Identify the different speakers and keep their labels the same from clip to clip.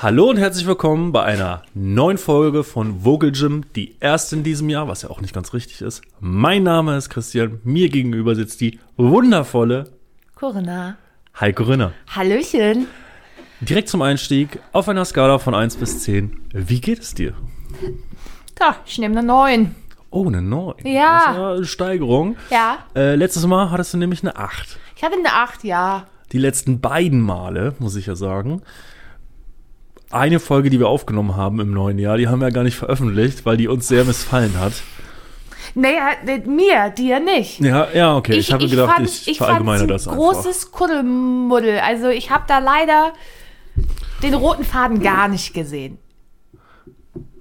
Speaker 1: Hallo und herzlich willkommen bei einer neuen Folge von Vogel Gym, die erste in diesem Jahr, was ja auch nicht ganz richtig ist. Mein Name ist Christian, mir gegenüber sitzt die wundervolle
Speaker 2: Corinna.
Speaker 1: Heiko Rinner.
Speaker 2: Hallöchen.
Speaker 1: Direkt zum Einstieg auf einer Skala von 1 bis 10. Wie geht es dir?
Speaker 2: Ja, ich nehme eine 9.
Speaker 1: Oh, eine 9.
Speaker 2: Ja.
Speaker 1: Das ist eine Steigerung.
Speaker 2: Ja.
Speaker 1: Äh, letztes Mal hattest du nämlich eine 8.
Speaker 2: Ich hatte eine 8, ja.
Speaker 1: Die letzten beiden Male, muss ich ja sagen. Eine Folge, die wir aufgenommen haben im neuen Jahr, die haben wir ja gar nicht veröffentlicht, weil die uns sehr missfallen hat.
Speaker 2: Naja, mir, dir nicht.
Speaker 1: Ja, ja, okay. Ich, habe gedacht,
Speaker 2: fand-
Speaker 1: ich,
Speaker 2: ich
Speaker 1: verallgemeine das
Speaker 2: ein
Speaker 1: einfach.
Speaker 2: großes Kuddelmuddel. Also ich habe da leider den roten Faden gar nicht gesehen.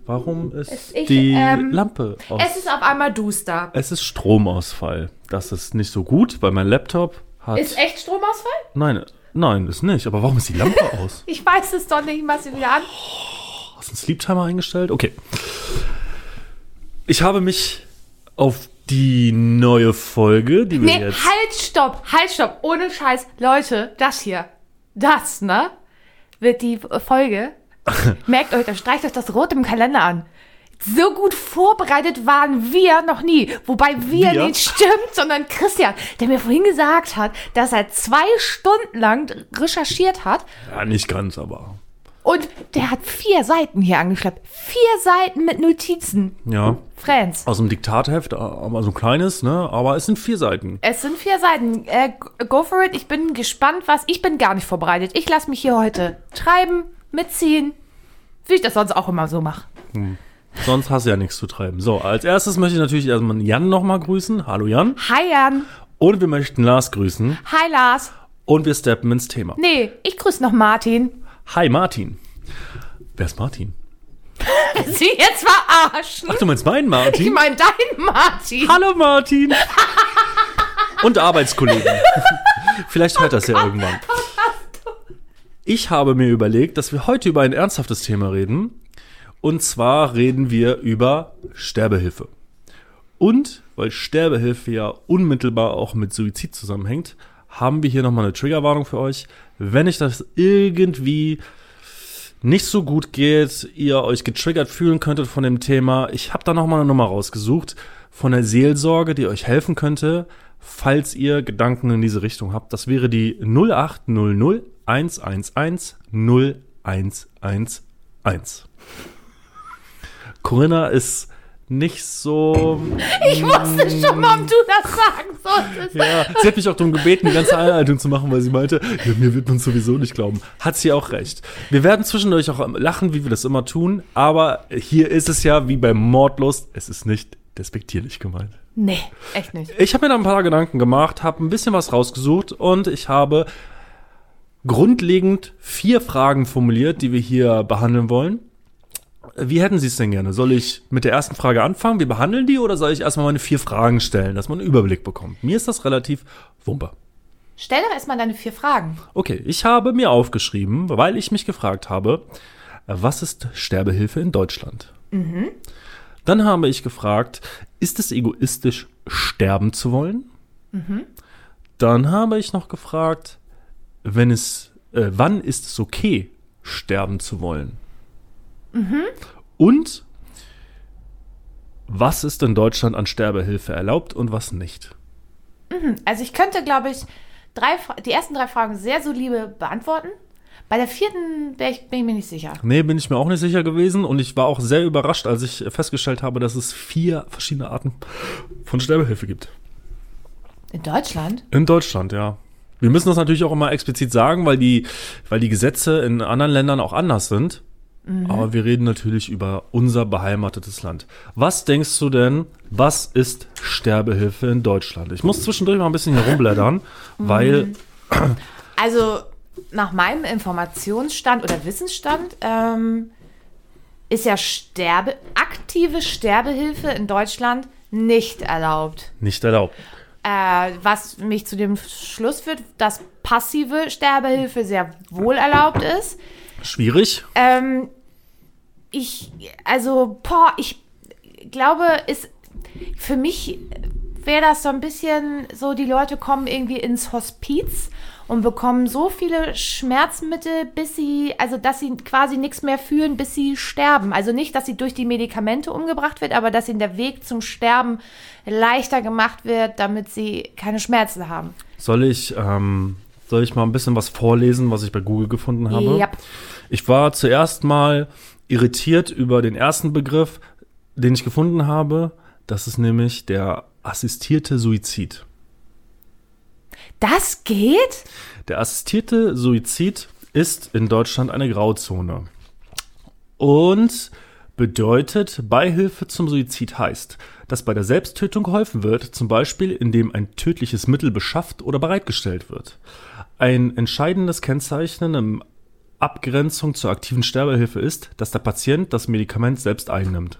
Speaker 1: Warum ist
Speaker 2: Ich,
Speaker 1: die
Speaker 2: ähm,
Speaker 1: Lampe aus?
Speaker 2: Es ist auf einmal duster.
Speaker 1: Es ist Stromausfall. Das ist nicht so gut, weil mein Laptop hat.
Speaker 2: Ist echt Stromausfall?
Speaker 1: nein, nein, ist nicht. Aber warum ist die Lampe aus?
Speaker 2: Ich weiß es doch nicht. Mach sie wieder an.
Speaker 1: Hast du einen Sleep Timer eingestellt? Okay. Ich habe mich auf die neue Folge, die wir
Speaker 2: Nee,
Speaker 1: jetzt.
Speaker 2: halt, stopp, halt, stopp. Ohne Scheiß. Leute, das hier, das, ne, wird die Folge. Merkt euch, das streicht euch das rot im Kalender an. So gut vorbereitet waren wir noch nie. Wobei wir,
Speaker 1: Wir?
Speaker 2: nicht stimmt, sondern Christian, der mir vorhin gesagt hat, dass er zwei Stunden lang recherchiert hat
Speaker 1: Ja, nicht ganz, aber.
Speaker 2: und der hat vier Seiten hier angeschleppt. Vier Seiten mit Notizen.
Speaker 1: Ja.
Speaker 2: Friends.
Speaker 1: Aus dem Diktatheft, aber so ein kleines, ne? Aber es sind vier Seiten.
Speaker 2: Es sind vier Seiten. Äh, go for it. Ich bin gespannt, was. Ich bin gar nicht vorbereitet. Ich lasse mich hier heute treiben, mitziehen, wie ich das sonst auch immer so mache.
Speaker 1: Sonst hast du ja nichts zu treiben. So, als erstes möchte ich natürlich erstmal Jan nochmal grüßen. Hallo Jan.
Speaker 2: Hi Jan.
Speaker 1: Und wir möchten Lars grüßen.
Speaker 2: Hi Lars.
Speaker 1: Und wir steppen ins Thema.
Speaker 2: Nee, ich grüße noch Martin.
Speaker 1: Hi Martin. Wer ist Martin?
Speaker 2: Sie jetzt verarschen.
Speaker 1: Ach, du meinst meinen
Speaker 2: Ich
Speaker 1: Martin?
Speaker 2: meine deinen Martin.
Speaker 1: Hallo Martin. Und Arbeitskollegen. Vielleicht hört das ja irgendwann. Ich habe mir überlegt, dass wir heute über ein ernsthaftes Thema reden. Und zwar reden wir über Sterbehilfe. Und weil Sterbehilfe ja unmittelbar auch mit Suizid zusammenhängt, haben wir hier nochmal eine Triggerwarnung für euch. Wenn euch das irgendwie nicht so gut geht, ihr euch getriggert fühlen könntet von dem Thema, ich habe da nochmal eine Nummer rausgesucht von der Seelsorge, die euch helfen könnte, falls ihr Gedanken in diese Richtung habt. Das wäre die 0800 111 0111. Corinna ist nicht so.
Speaker 2: Ich wusste schon mal, ob du das sagen solltest.
Speaker 1: Ja, sie hat mich auch darum gebeten, die ganze Einleitung zu machen, weil sie meinte, ja, mir wird man sowieso nicht glauben. Hat sie auch recht. Wir werden zwischendurch auch lachen, wie wir das immer tun, aber hier ist es ja wie bei Mordlust, es ist nicht despektierlich gemeint.
Speaker 2: Nee, echt nicht.
Speaker 1: Ich habe mir da ein paar Gedanken gemacht, habe ein bisschen was rausgesucht und ich habe grundlegend vier Fragen formuliert, die wir hier behandeln wollen. Wie hätten Sie es denn gerne? Soll ich mit der ersten Frage anfangen? Wir behandeln die oder soll ich erstmal meine vier Fragen stellen, dass man einen Überblick bekommt? Mir ist das relativ wumpe.
Speaker 2: Stell doch erstmal deine vier Fragen.
Speaker 1: Okay, ich habe mir aufgeschrieben, weil ich mich gefragt habe, was ist Sterbehilfe in Deutschland? Dann habe ich gefragt, ist es egoistisch, sterben zu wollen? Dann habe ich noch gefragt, wenn es, äh, wann ist es okay, sterben zu wollen? Und was ist in Deutschland an Sterbehilfe erlaubt und was nicht?
Speaker 2: Also ich könnte, glaube ich, drei, die ersten drei Fragen sehr solide beantworten. Bei der vierten ich, bin ich mir nicht sicher.
Speaker 1: Nee, bin ich mir auch nicht sicher gewesen und ich war auch sehr überrascht, als ich festgestellt habe, dass es vier verschiedene Arten von Sterbehilfe gibt.
Speaker 2: In Deutschland?
Speaker 1: In Deutschland, ja. Wir müssen das natürlich auch immer explizit sagen, weil die, weil die Gesetze in anderen Ländern auch anders sind. Aber wir reden natürlich über unser beheimatetes Land. Was denkst du denn, was ist Sterbehilfe in Deutschland? Ich muss zwischendurch mal ein bisschen herumblättern, weil
Speaker 2: Also nach meinem Informationsstand oder Wissensstand ähm, ist ja Sterbe, aktive Sterbehilfe in Deutschland nicht erlaubt.
Speaker 1: nicht erlaubt.
Speaker 2: Äh, was mich zu dem Schluss führt, dass passive Sterbehilfe sehr wohl erlaubt ist.
Speaker 1: Schwierig.
Speaker 2: Ähm, ich, also, boah, ich glaube, ist für mich wäre das so ein bisschen so, die Leute kommen irgendwie ins Hospiz und bekommen so viele Schmerzmittel, bis sie, also dass sie quasi nichts mehr fühlen, bis sie sterben. Also nicht, dass sie durch die Medikamente umgebracht wird, aber dass ihnen der Weg zum Sterben leichter gemacht wird, damit sie keine Schmerzen haben.
Speaker 1: Soll ich, ähm, soll ich mal ein bisschen was vorlesen, was ich bei Google gefunden habe?
Speaker 2: Ja.
Speaker 1: Ich war zuerst mal irritiert über den ersten Begriff, den ich gefunden habe. Das ist nämlich der assistierte Suizid.
Speaker 2: Das geht?
Speaker 1: Der assistierte Suizid ist in Deutschland eine Grauzone. Und bedeutet, Beihilfe zum Suizid heißt, dass bei der Selbsttötung geholfen wird, zum Beispiel indem ein tödliches Mittel beschafft oder bereitgestellt wird. Ein entscheidendes Kennzeichen im Abgrenzung zur aktiven Sterbehilfe ist, dass der Patient das Medikament selbst einnimmt.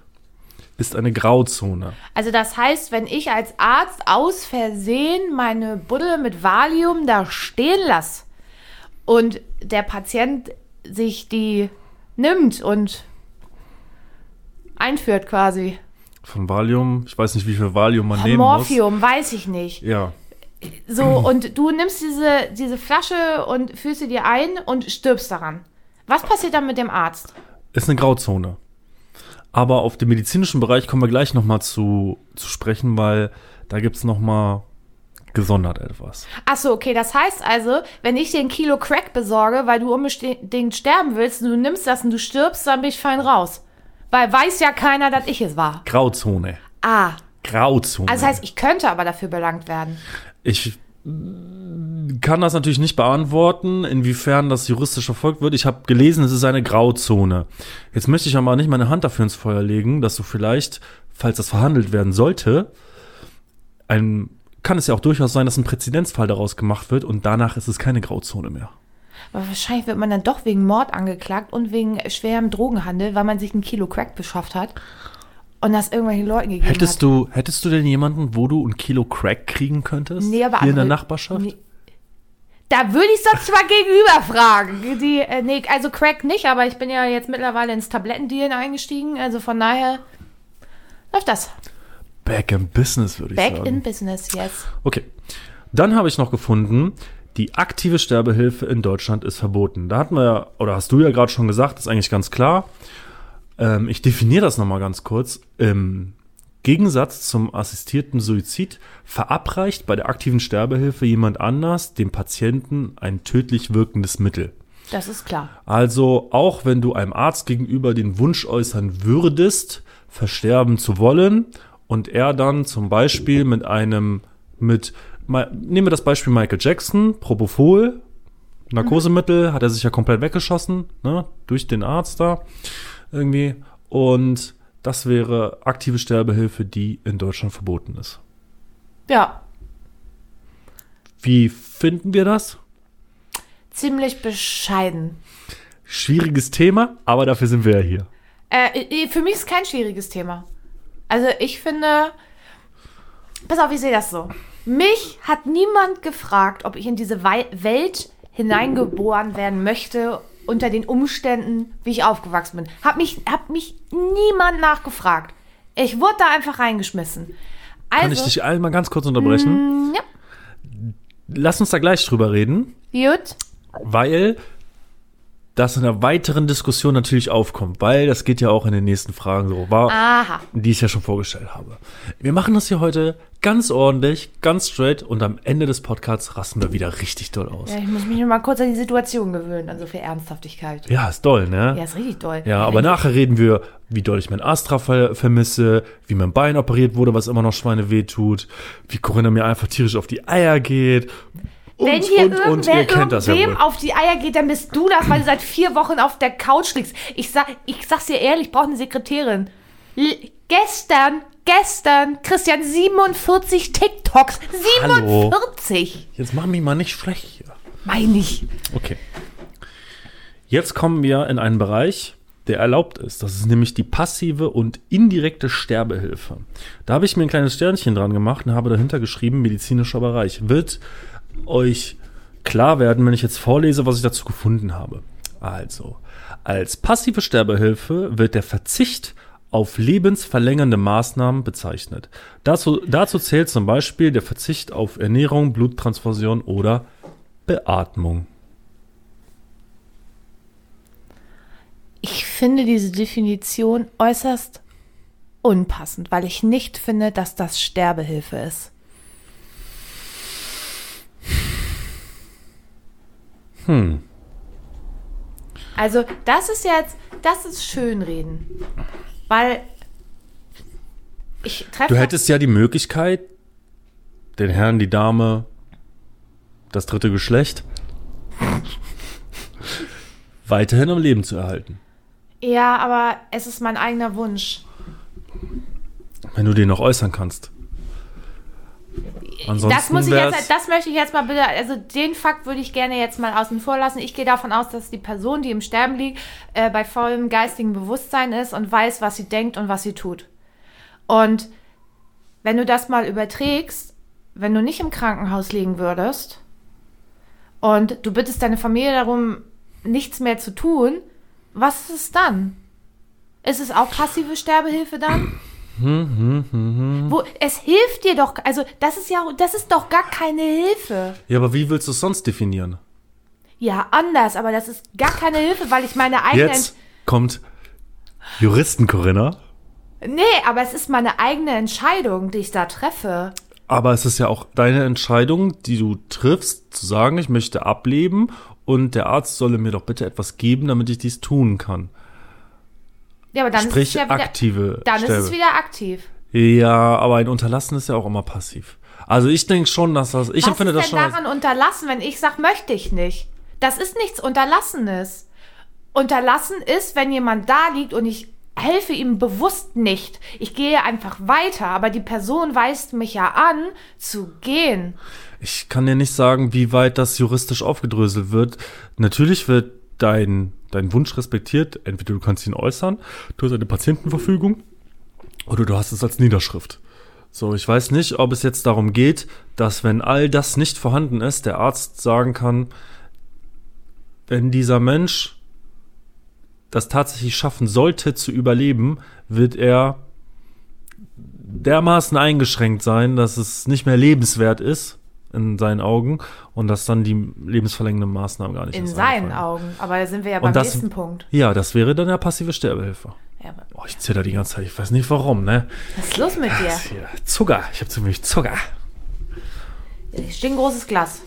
Speaker 1: Ist eine Grauzone.
Speaker 2: Also das heißt, wenn ich als Arzt aus Versehen meine Buddel mit Valium da stehen lasse und der Patient sich die nimmt und einführt quasi.
Speaker 1: Von Valium, ich weiß nicht, wie viel Valium man nehmen muss.
Speaker 2: Morphium, weiß ich nicht.
Speaker 1: Ja,
Speaker 2: So, und du nimmst diese, diese Flasche und führst sie dir ein und stirbst daran. Was passiert dann mit dem Arzt?
Speaker 1: ist eine Grauzone. Aber auf den medizinischen Bereich kommen wir gleich nochmal zu, zu sprechen, weil da gibt's noch mal gesondert etwas.
Speaker 2: Achso, okay, das heißt also, wenn ich dir ein Kilo Crack besorge, weil du unbedingt sterben willst und du nimmst das und du stirbst, dann bin ich fein raus. Weil weiß ja keiner, dass ich es war.
Speaker 1: Grauzone.
Speaker 2: Ah,
Speaker 1: Grauzone.
Speaker 2: also das heißt, ich könnte aber dafür belangt werden.
Speaker 1: Ich kann das natürlich nicht beantworten, inwiefern das juristisch verfolgt wird. Ich habe gelesen, es ist eine Grauzone. Jetzt möchte ich aber nicht meine Hand dafür ins Feuer legen, dass du vielleicht, falls das verhandelt werden sollte, ein, kann es ja auch durchaus sein, dass ein Präzedenzfall daraus gemacht wird und danach ist es keine Grauzone mehr.
Speaker 2: Aber wahrscheinlich wird man dann doch wegen Mord angeklagt und wegen schwerem Drogenhandel, weil man sich ein Kilo Crack beschafft hat und das irgendwelchen Leuten gegeben
Speaker 1: Hättest
Speaker 2: hat.
Speaker 1: du, hättest du denn jemanden, wo du ein Kilo Crack kriegen könntest?
Speaker 2: Nee, aber
Speaker 1: Hier in der Nachbarschaft?
Speaker 2: Nee. Da würde ich sonst mal gegenüber fragen. Die, äh, nee, also Crack nicht, aber ich bin ja jetzt mittlerweile ins Tablettendealen eingestiegen. Also von daher läuft das.
Speaker 1: Back in Business, würde ich
Speaker 2: Back
Speaker 1: sagen.
Speaker 2: in business, yes.
Speaker 1: Okay. Dann habe ich noch gefunden, die aktive Sterbehilfe in Deutschland ist verboten. Da hatten wir ja, oder hast du ja gerade schon gesagt, ist eigentlich ganz klar. Ähm, ich definiere das nochmal ganz kurz. Im Gegensatz zum assistierten Suizid verabreicht bei der aktiven Sterbehilfe jemand anders dem Patienten ein tödlich wirkendes Mittel.
Speaker 2: Das ist klar.
Speaker 1: Also auch wenn du einem Arzt gegenüber den Wunsch äußern würdest, versterben zu wollen und er dann zum Beispiel mit einem, mit, nehmen wir das Beispiel Michael Jackson, Propofol, Narkosemittel, hat er sich ja komplett weggeschossen, ne, durch den Arzt da irgendwie und das wäre aktive Sterbehilfe, die in Deutschland verboten ist.
Speaker 2: Ja,
Speaker 1: Wie finden wir das?
Speaker 2: ziemlich bescheiden.
Speaker 1: Schwieriges Thema, aber dafür sind wir ja hier.
Speaker 2: Äh, für mich ist kein schwieriges Thema. Also ich finde, pass auf, ich sehe das so. Mich hat niemand gefragt, ob ich in diese Welt hineingeboren werden möchte unter den Umständen, wie ich aufgewachsen bin. Hat mich, hat mich niemand nachgefragt. Ich wurde da einfach reingeschmissen. Also,
Speaker 1: Kann ich dich einmal ganz kurz unterbrechen?
Speaker 2: mm, ja,
Speaker 1: Lass uns da gleich drüber reden,
Speaker 2: gut.
Speaker 1: weil das in einer weiteren Diskussion natürlich aufkommt, weil das geht ja auch in den nächsten Fragen so, war,
Speaker 2: Aha.
Speaker 1: die ich ja schon vorgestellt habe. Wir machen das hier heute ganz ordentlich, ganz straight und am Ende des Podcasts rasten wir wieder richtig doll aus.
Speaker 2: Ja, ich muss mich nur mal kurz an die Situation gewöhnen, an so viel Ernsthaftigkeit.
Speaker 1: Ja, ist doll, ne?
Speaker 2: Ja, ist richtig toll.
Speaker 1: Ja, aber nachher reden wir, wie doll ich mein Astra ver vermisse, wie mein Bein operiert wurde, was immer noch Schweine wehtut, wie Corinna mir einfach tierisch auf die Eier geht. Und,
Speaker 2: Wenn hier
Speaker 1: und, und,
Speaker 2: irgendwer
Speaker 1: ja
Speaker 2: irgendwem
Speaker 1: wohl.
Speaker 2: auf die Eier geht, dann bist du das, weil du seit vier Wochen auf der Couch liegst. Ich, sag, ich sag's dir ehrlich, ich brauche eine Sekretärin. L gestern, gestern, Christian, 47 TikToks.
Speaker 1: Hallo.
Speaker 2: 47!
Speaker 1: Jetzt mach mich mal nicht schlecht hier.
Speaker 2: Mein ich.
Speaker 1: Okay. Jetzt kommen wir in einen Bereich, der erlaubt ist. Das ist nämlich die passive und indirekte Sterbehilfe. Da habe ich mir ein kleines Sternchen dran gemacht und habe dahinter geschrieben, medizinischer Bereich. Wird euch klar werden, wenn ich jetzt vorlese, was ich dazu gefunden habe. Also, als passive Sterbehilfe wird der Verzicht auf lebensverlängernde Maßnahmen bezeichnet. Dazu, dazu zählt zum Beispiel der Verzicht auf Ernährung, Bluttransfusion oder Beatmung.
Speaker 2: Ich finde diese Definition äußerst unpassend, weil ich nicht finde, dass das Sterbehilfe ist.
Speaker 1: Hm.
Speaker 2: Also, das ist jetzt, das ist Schönreden. Weil ich treffe.
Speaker 1: Du hättest ja die Möglichkeit, den Herrn, die Dame, das dritte Geschlecht weiterhin am Leben zu erhalten.
Speaker 2: Ja, aber es ist mein eigener Wunsch.
Speaker 1: Wenn du den noch äußern kannst. Ansonsten
Speaker 2: Das muss ich jetzt, das möchte ich jetzt mal bitte, also den Fakt würde ich gerne jetzt mal außen vor lassen. Ich gehe davon aus, dass die Person, die im Sterben liegt, äh, bei vollem geistigen Bewusstsein ist und weiß, was sie denkt und was sie tut. Und wenn du das mal überträgst, wenn du nicht im Krankenhaus liegen würdest und du bittest deine Familie darum, nichts mehr zu tun, was ist es dann? Ist es auch passive Sterbehilfe dann? Wo, es hilft dir doch, also das ist ja, das ist doch gar keine Hilfe.
Speaker 1: Ja, aber wie willst du es sonst definieren?
Speaker 2: Ja, anders, aber das ist gar keine Hilfe, weil ich meine eigene.
Speaker 1: Jetzt kommt Juristen Corinna,
Speaker 2: Nee, aber es ist meine eigene Entscheidung, die ich da treffe.
Speaker 1: aber es ist ja auch deine Entscheidung, die du triffst, zu sagen, ich möchte ableben und der Arzt solle mir doch bitte etwas geben, damit ich dies tun kann.
Speaker 2: Ja, aber dann ist
Speaker 1: Sprich
Speaker 2: es ja wieder,
Speaker 1: aktive
Speaker 2: dann ist
Speaker 1: Sterbe.
Speaker 2: es wieder aktiv.
Speaker 1: Ja, aber ein Unterlassen ist ja auch immer passiv. Also ich denke schon, dass das, ich
Speaker 2: Was
Speaker 1: empfinde
Speaker 2: ist
Speaker 1: das
Speaker 2: denn
Speaker 1: schon als,
Speaker 2: daran unterlassen, wenn ich sage, möchte ich nicht? Das ist nichts Unterlassenes. Unterlassen ist, wenn jemand da liegt und ich helfe ihm bewusst nicht. Ich gehe einfach weiter, aber die Person weist mich ja an, zu gehen.
Speaker 1: ich kann dir nicht sagen, wie weit das juristisch aufgedröselt wird. Natürlich wird dein, dein Wunsch respektiert. Entweder du kannst ihn äußern, du hast eine Patientenverfügung oder du hast es als Niederschrift. So, ich weiß nicht, ob es jetzt darum geht, dass wenn all das nicht vorhanden ist, der Arzt sagen kann, wenn dieser Mensch das tatsächlich schaffen sollte zu überleben, wird er dermaßen eingeschränkt sein, dass es nicht mehr lebenswert ist in seinen Augen und dass dann die lebensverlängernden Maßnahmen gar nicht
Speaker 2: In seinen. Augen. Aber da sind wir ja beim
Speaker 1: das-
Speaker 2: nächsten Punkt.
Speaker 1: Ja, das wäre dann ja passive Sterbehilfe.
Speaker 2: Ja,
Speaker 1: Oh, ich zitter die ganze Zeit, ich weiß nicht warum, ne?
Speaker 2: was ist los mit dir?
Speaker 1: Zucker, ich habe ziemlich Zucker.
Speaker 2: Hier steht ein großes Glas.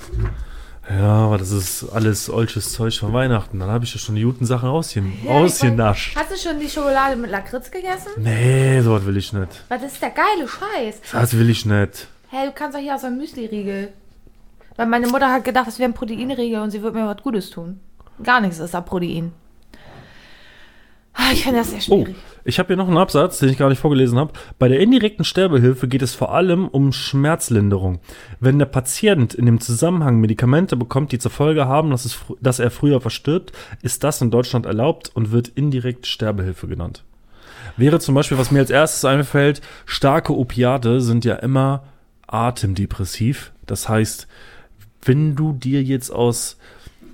Speaker 1: Ja, aber das ist alles olches Zeug von Weihnachten. Dann habe ich ja schon die guten Sachen ausgen
Speaker 2: Ja,
Speaker 1: ausgenascht.
Speaker 2: Hast du schon die Schokolade mit Lakritz gegessen?
Speaker 1: Nee, sowas will ich nicht.
Speaker 2: Was ist der geile Scheiß?
Speaker 1: Das will ich nicht.
Speaker 2: Hey, du kannst doch hier aus einem Müsli-Riegel. Weil meine Mutter hat gedacht, das wäre ein Proteinriegel und sie wird mir was Gutes tun. Gar nichts ist da Protein. Ah, Ich finde das sehr
Speaker 1: Oh,
Speaker 2: schwierig.
Speaker 1: ich habe hier noch einen Absatz, den ich gar nicht vorgelesen habe. Bei der indirekten Sterbehilfe geht es vor allem um Schmerzlinderung. Wenn der Patient in dem Zusammenhang Medikamente bekommt, die zur Folge haben, dass, es, dass er früher verstirbt, ist das in Deutschland erlaubt und wird indirekt Sterbehilfe genannt. Wäre zum Beispiel, was mir als erstes einfällt, starke Opiate sind ja immer atemdepressiv. Das heißt, wenn du dir jetzt aus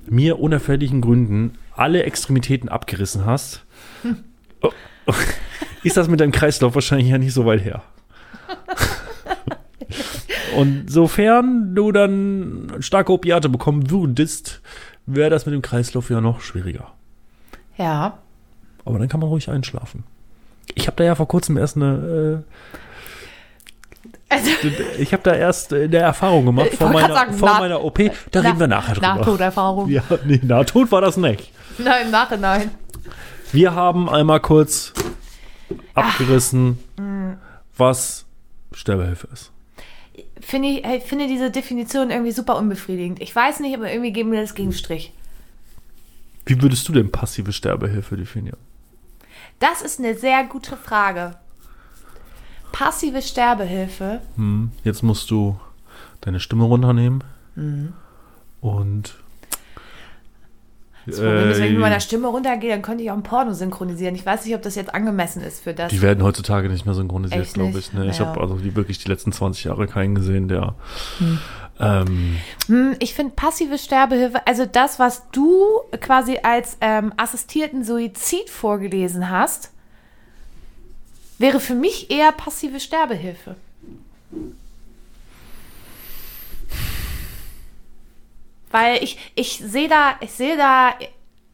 Speaker 1: mir unerfälligen Gründen alle Extremitäten abgerissen hast, oh, ist das mit deinem Kreislauf wahrscheinlich ja nicht so weit her. Und sofern du dann starke Opiate bekommen würdest, wäre das mit dem Kreislauf ja noch schwieriger.
Speaker 2: Ja.
Speaker 1: Aber dann kann man ruhig einschlafen. Ich habe da ja vor kurzem erst eine,
Speaker 2: Also,
Speaker 1: ich habe da erst äh, eine Erfahrung gemacht vor meiner,
Speaker 2: sagen,
Speaker 1: vor
Speaker 2: nach-
Speaker 1: meiner OP. Da reden wir nachher drüber.
Speaker 2: Nahtoderfahrung.
Speaker 1: Ja, nee, Nahtod war das nicht.
Speaker 2: Nein, im Nachhinein.
Speaker 1: Wir haben einmal kurz abgerissen,
Speaker 2: Mm.
Speaker 1: was Sterbehilfe ist.
Speaker 2: Finde ich, ich finde diese Definition irgendwie super unbefriedigend. Ich weiß nicht, aber irgendwie geben wir das Gegenstrich.
Speaker 1: Wie würdest du denn passive Sterbehilfe definieren?
Speaker 2: Das ist eine sehr gute Frage. Passive Sterbehilfe.
Speaker 1: Hm, jetzt musst du deine Stimme runternehmen
Speaker 2: Mhm.
Speaker 1: und
Speaker 2: Das Problem ist, wenn ich mit meiner Stimme runtergehe, dann könnte ich auch ein Porno synchronisieren. Ich weiß nicht, ob das jetzt angemessen ist für das.
Speaker 1: die werden heutzutage nicht mehr synchronisiert, glaube ich. Ne? Ich
Speaker 2: Ja.
Speaker 1: habe also die, wirklich die letzten 20 Jahre keinen gesehen, der ähm,
Speaker 2: Hm, Ich finde passive Sterbehilfe, also das, was du quasi als ähm, assistierten Suizid vorgelesen hast, wäre für mich eher passive Sterbehilfe. Weil ich, ich sehe da, ich sehe da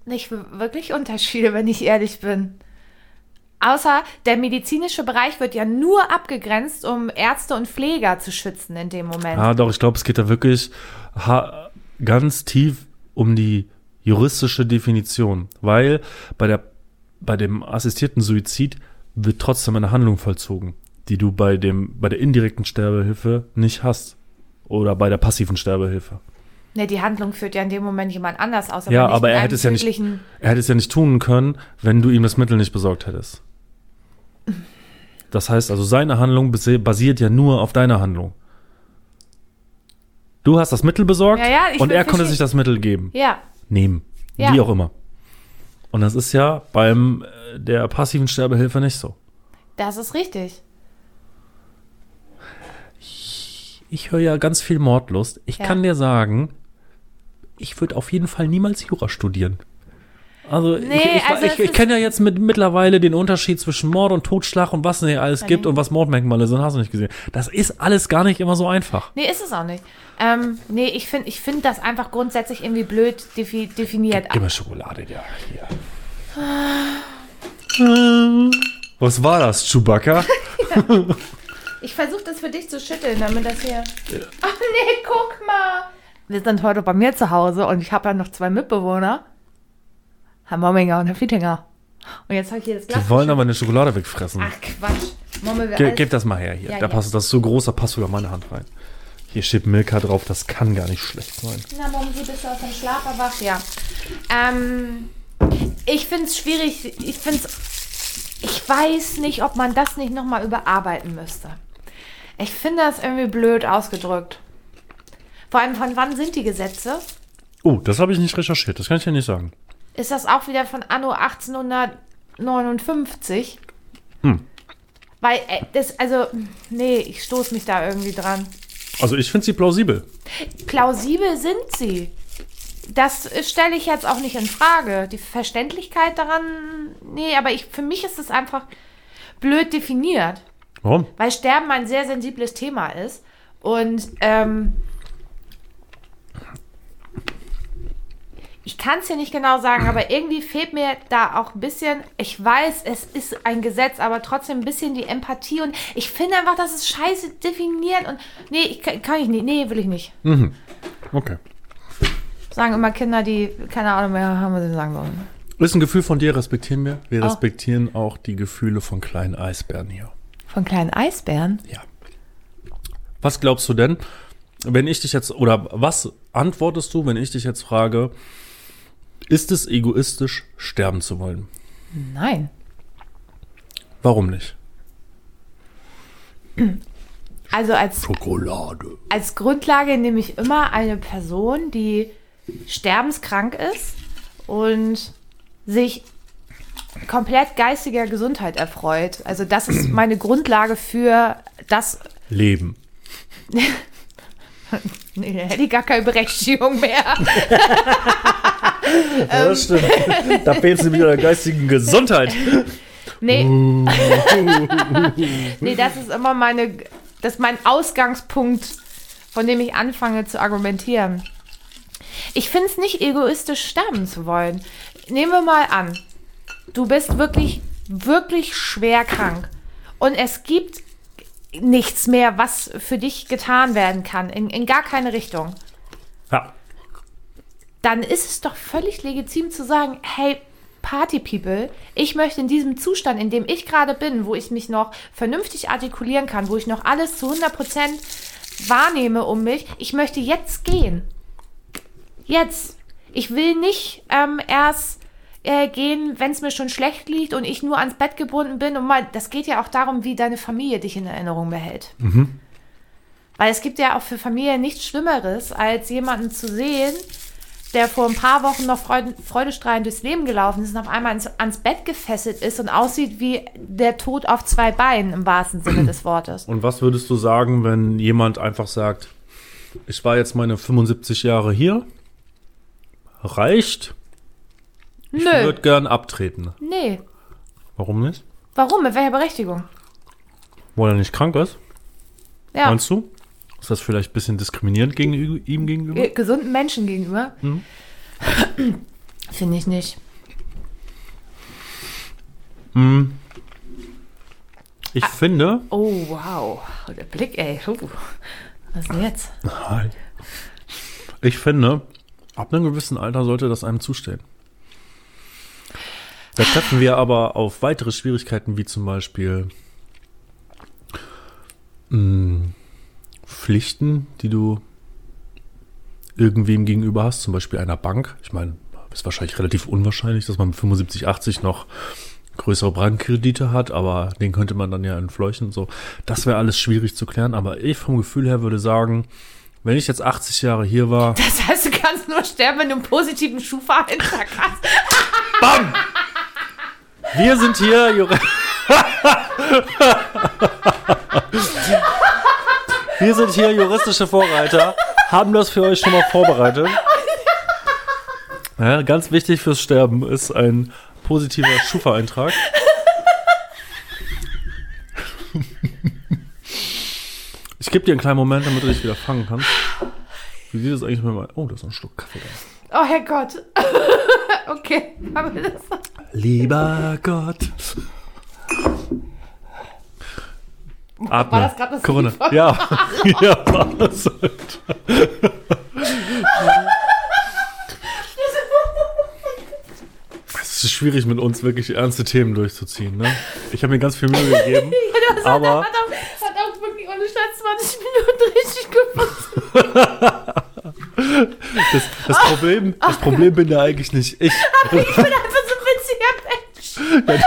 Speaker 2: nicht wirklich Unterschiede, wenn ich ehrlich bin. Außer der medizinische Bereich wird ja nur abgegrenzt, um Ärzte und Pfleger zu schützen in dem Moment.
Speaker 1: Ah, doch, ich glaube, es geht da wirklich ganz tief um die juristische Definition, weil bei der bei dem assistierten Suizid wird trotzdem eine Handlung vollzogen, die du bei dem bei der indirekten Sterbehilfe nicht hast oder bei der passiven Sterbehilfe.
Speaker 2: Ne, die Handlung führt ja in dem Moment jemand anders aus.
Speaker 1: Ja,
Speaker 2: nicht
Speaker 1: aber er hätte es ja nicht, er hätte es ja nicht tun können, wenn du ihm das Mittel nicht besorgt hättest. Das heißt also, seine Handlung basi- basiert ja nur auf deiner Handlung. Du hast das Mittel besorgt
Speaker 2: Ja, ja,
Speaker 1: und er konnte sich das Mittel geben.
Speaker 2: Ja,
Speaker 1: Nehmen.
Speaker 2: Ja.
Speaker 1: Wie auch immer. Und das ist ja beim äh, der passiven Sterbehilfe nicht so.
Speaker 2: das ist richtig.
Speaker 1: Ich höre ja ganz viel Mordlust. Ich
Speaker 2: Ja.
Speaker 1: kann dir sagen, ich würde auf jeden Fall niemals Jura studieren. Also,
Speaker 2: Nee,
Speaker 1: ich, ich,
Speaker 2: also
Speaker 1: ich, ich kenne ja jetzt mit, mittlerweile den Unterschied zwischen Mord und Totschlag und was es nicht alles gibt
Speaker 2: nee.
Speaker 1: und was Mordmerkmale sind, hast du nicht gesehen. Das ist alles gar nicht immer so einfach.
Speaker 2: Nee, ist es auch nicht. Ähm, nee, ich finde ich find das einfach grundsätzlich irgendwie blöd defi definiert.
Speaker 1: Gib mir Schokolade, ja. Hier. Was war das, Chewbacca?
Speaker 2: Ich versuche das für dich zu schütteln, damit das hier. Ach nee, guck mal. Wir sind heute bei mir zu Hause und ich habe ja noch zwei Mitbewohner. Herr Momminger und Herr Fietinger. Und jetzt habe ich hier das Glas.
Speaker 1: Die wollen aber eine Schokolade wegfressen.
Speaker 2: Ach Quatsch. Momme will
Speaker 1: Ge
Speaker 2: alles-
Speaker 1: gib das mal her hier.
Speaker 2: Ja,
Speaker 1: da passt, das ist so groß, da passt sogar meine Hand rein. Hier steht Milka drauf, das kann gar nicht schlecht sein.
Speaker 2: Na, Mom, sie bist du aus dem Schlaf erwacht? Ja. Ähm, ich finde es schwierig. Ich finde Ich weiß nicht, ob man das nicht nochmal überarbeiten müsste. Ich finde das irgendwie blöd ausgedrückt. Vor allem, von wann sind die Gesetze?
Speaker 1: Oh, das habe ich nicht recherchiert, das kann ich ja nicht sagen.
Speaker 2: Ist das auch wieder von Anno 1859?
Speaker 1: Hm.
Speaker 2: Weil, äh, das, also, nee, ich stoße mich da irgendwie dran.
Speaker 1: Also ich finde sie plausibel.
Speaker 2: Plausibel sind sie. Das stelle ich jetzt auch nicht in Frage. Die Verständlichkeit daran, nee, aber ich, für mich ist es einfach blöd definiert,
Speaker 1: Warum?
Speaker 2: weil Sterben ein sehr sensibles Thema ist. Und ähm, ich kann es hier nicht genau sagen, aber irgendwie fehlt mir da auch ein bisschen, ich weiß, es ist ein Gesetz, aber trotzdem ein bisschen die Empathie. Und ich finde einfach, das ist scheiße definiert. Und nee, ich, kann, kann ich nicht, nee, will ich nicht.
Speaker 1: Okay.
Speaker 2: Sagen immer Kinder, die keine Ahnung mehr haben, was sie sagen sollen.
Speaker 1: Ist ein Gefühl von dir, respektieren wir. Wir
Speaker 2: Oh.
Speaker 1: respektieren auch die Gefühle von kleinen Eisbären hier.
Speaker 2: Von kleinen Eisbären?
Speaker 1: Ja. Was glaubst du denn, wenn ich dich jetzt, oder was antwortest du, wenn ich dich jetzt frage, ist es egoistisch, sterben zu wollen?
Speaker 2: Nein.
Speaker 1: Warum nicht?
Speaker 2: Also als,
Speaker 1: Schokolade.
Speaker 2: als Grundlage nehme ich immer eine Person, die sterbenskrank ist und sich komplett geistiger Gesundheit erfreut. Also das ist meine Grundlage für das.
Speaker 1: Leben.
Speaker 2: Nee, da hätte ich gar keine Berechtigung mehr.
Speaker 1: Ja, das stimmt. da fehlt es nämlich an der geistigen Gesundheit.
Speaker 2: Nee. nee, das ist immer meine, das ist mein Ausgangspunkt, von dem ich anfange zu argumentieren. Ich finde es nicht egoistisch, sterben zu wollen. Nehmen wir mal an, du bist wirklich, wirklich schwer krank und es gibt nichts mehr, was für dich getan werden kann, in, in gar keine Richtung.
Speaker 1: Ja.
Speaker 2: Dann ist es doch völlig legitim zu sagen, hey, Party People, ich möchte in diesem Zustand, in dem ich gerade bin, wo ich mich noch vernünftig artikulieren kann, wo ich noch alles zu 100% wahrnehme um mich, ich möchte jetzt gehen. Jetzt. Ich will nicht ähm, erst äh, gehen, wenn es mir schon schlecht liegt und ich nur ans Bett gebunden bin. Und mal, das geht ja auch darum, wie deine Familie dich in Erinnerung behält. Weil es gibt ja auch für Familien nichts Schlimmeres, als jemanden zu sehen, der vor ein paar Wochen noch freude, freudestrahlend durchs Leben gelaufen ist und auf einmal ins, ans Bett gefesselt ist und aussieht wie der Tod auf zwei Beinen im wahrsten Sinne des Wortes.
Speaker 1: Und was würdest du sagen, wenn jemand einfach sagt, ich war jetzt meine 75 Jahre hier, reicht, ich
Speaker 2: Nö,
Speaker 1: würde gern abtreten.
Speaker 2: nee.
Speaker 1: Warum nicht?
Speaker 2: Warum? Mit welcher Berechtigung?
Speaker 1: Weil er nicht krank ist,
Speaker 2: Ja,
Speaker 1: meinst du? Ist das vielleicht ein bisschen diskriminierend gegen, ihm gegenüber?
Speaker 2: äh, gesunden Menschen gegenüber?
Speaker 1: Mhm.
Speaker 2: Finde ich nicht.
Speaker 1: Hm. Ich finde,
Speaker 2: Oh, wow. Der Blick, ey. Uh. Was denn jetzt?
Speaker 1: Hi. Ich finde, ab einem gewissen Alter sollte das einem zustehen. Da treffen wir aber auf weitere Schwierigkeiten, wie zum Beispiel mh, Pflichten, die du irgendwem gegenüber hast, zum Beispiel einer Bank. Ich meine, ist wahrscheinlich relativ unwahrscheinlich, dass man mit 75, 80 noch größere Bankkredite hat, aber den könnte man dann ja entfleuchen. So, das wäre alles schwierig zu klären. Aber ich vom Gefühl her würde sagen, wenn ich jetzt 80 Jahre hier war,
Speaker 2: Das heißt, du kannst nur sterben, wenn du einen positiven Schufa-Eintrag hast.
Speaker 1: Bam! Wir sind hier, Jure Wir sind hier juristische Vorreiter, haben das für euch schon mal vorbereitet. Ja, ganz wichtig fürs Sterben ist ein positiver Schufa-Eintrag. Gebe dir einen kleinen Moment, damit du dich wieder fangen kannst. Wie sieht es eigentlich mit meinem... Oh, da ist noch ein Schluck Kaffee da.
Speaker 2: Oh, Herrgott. okay, haben wir das.
Speaker 1: Lieber Gott. Atme.
Speaker 2: War das gerade das
Speaker 1: Corona. Ja, ja, war das halt. Es ist schwierig, mit uns wirklich ernste Themen durchzuziehen. Ne? Ich habe mir ganz viel Mühe gegeben. Aber-
Speaker 2: ohne Scheiß 20 Minuten richtig gepasst.
Speaker 1: Das, das, Problem, das Problem bin ja eigentlich nicht ich.
Speaker 2: Ich bin einfach so ein witziger Mensch.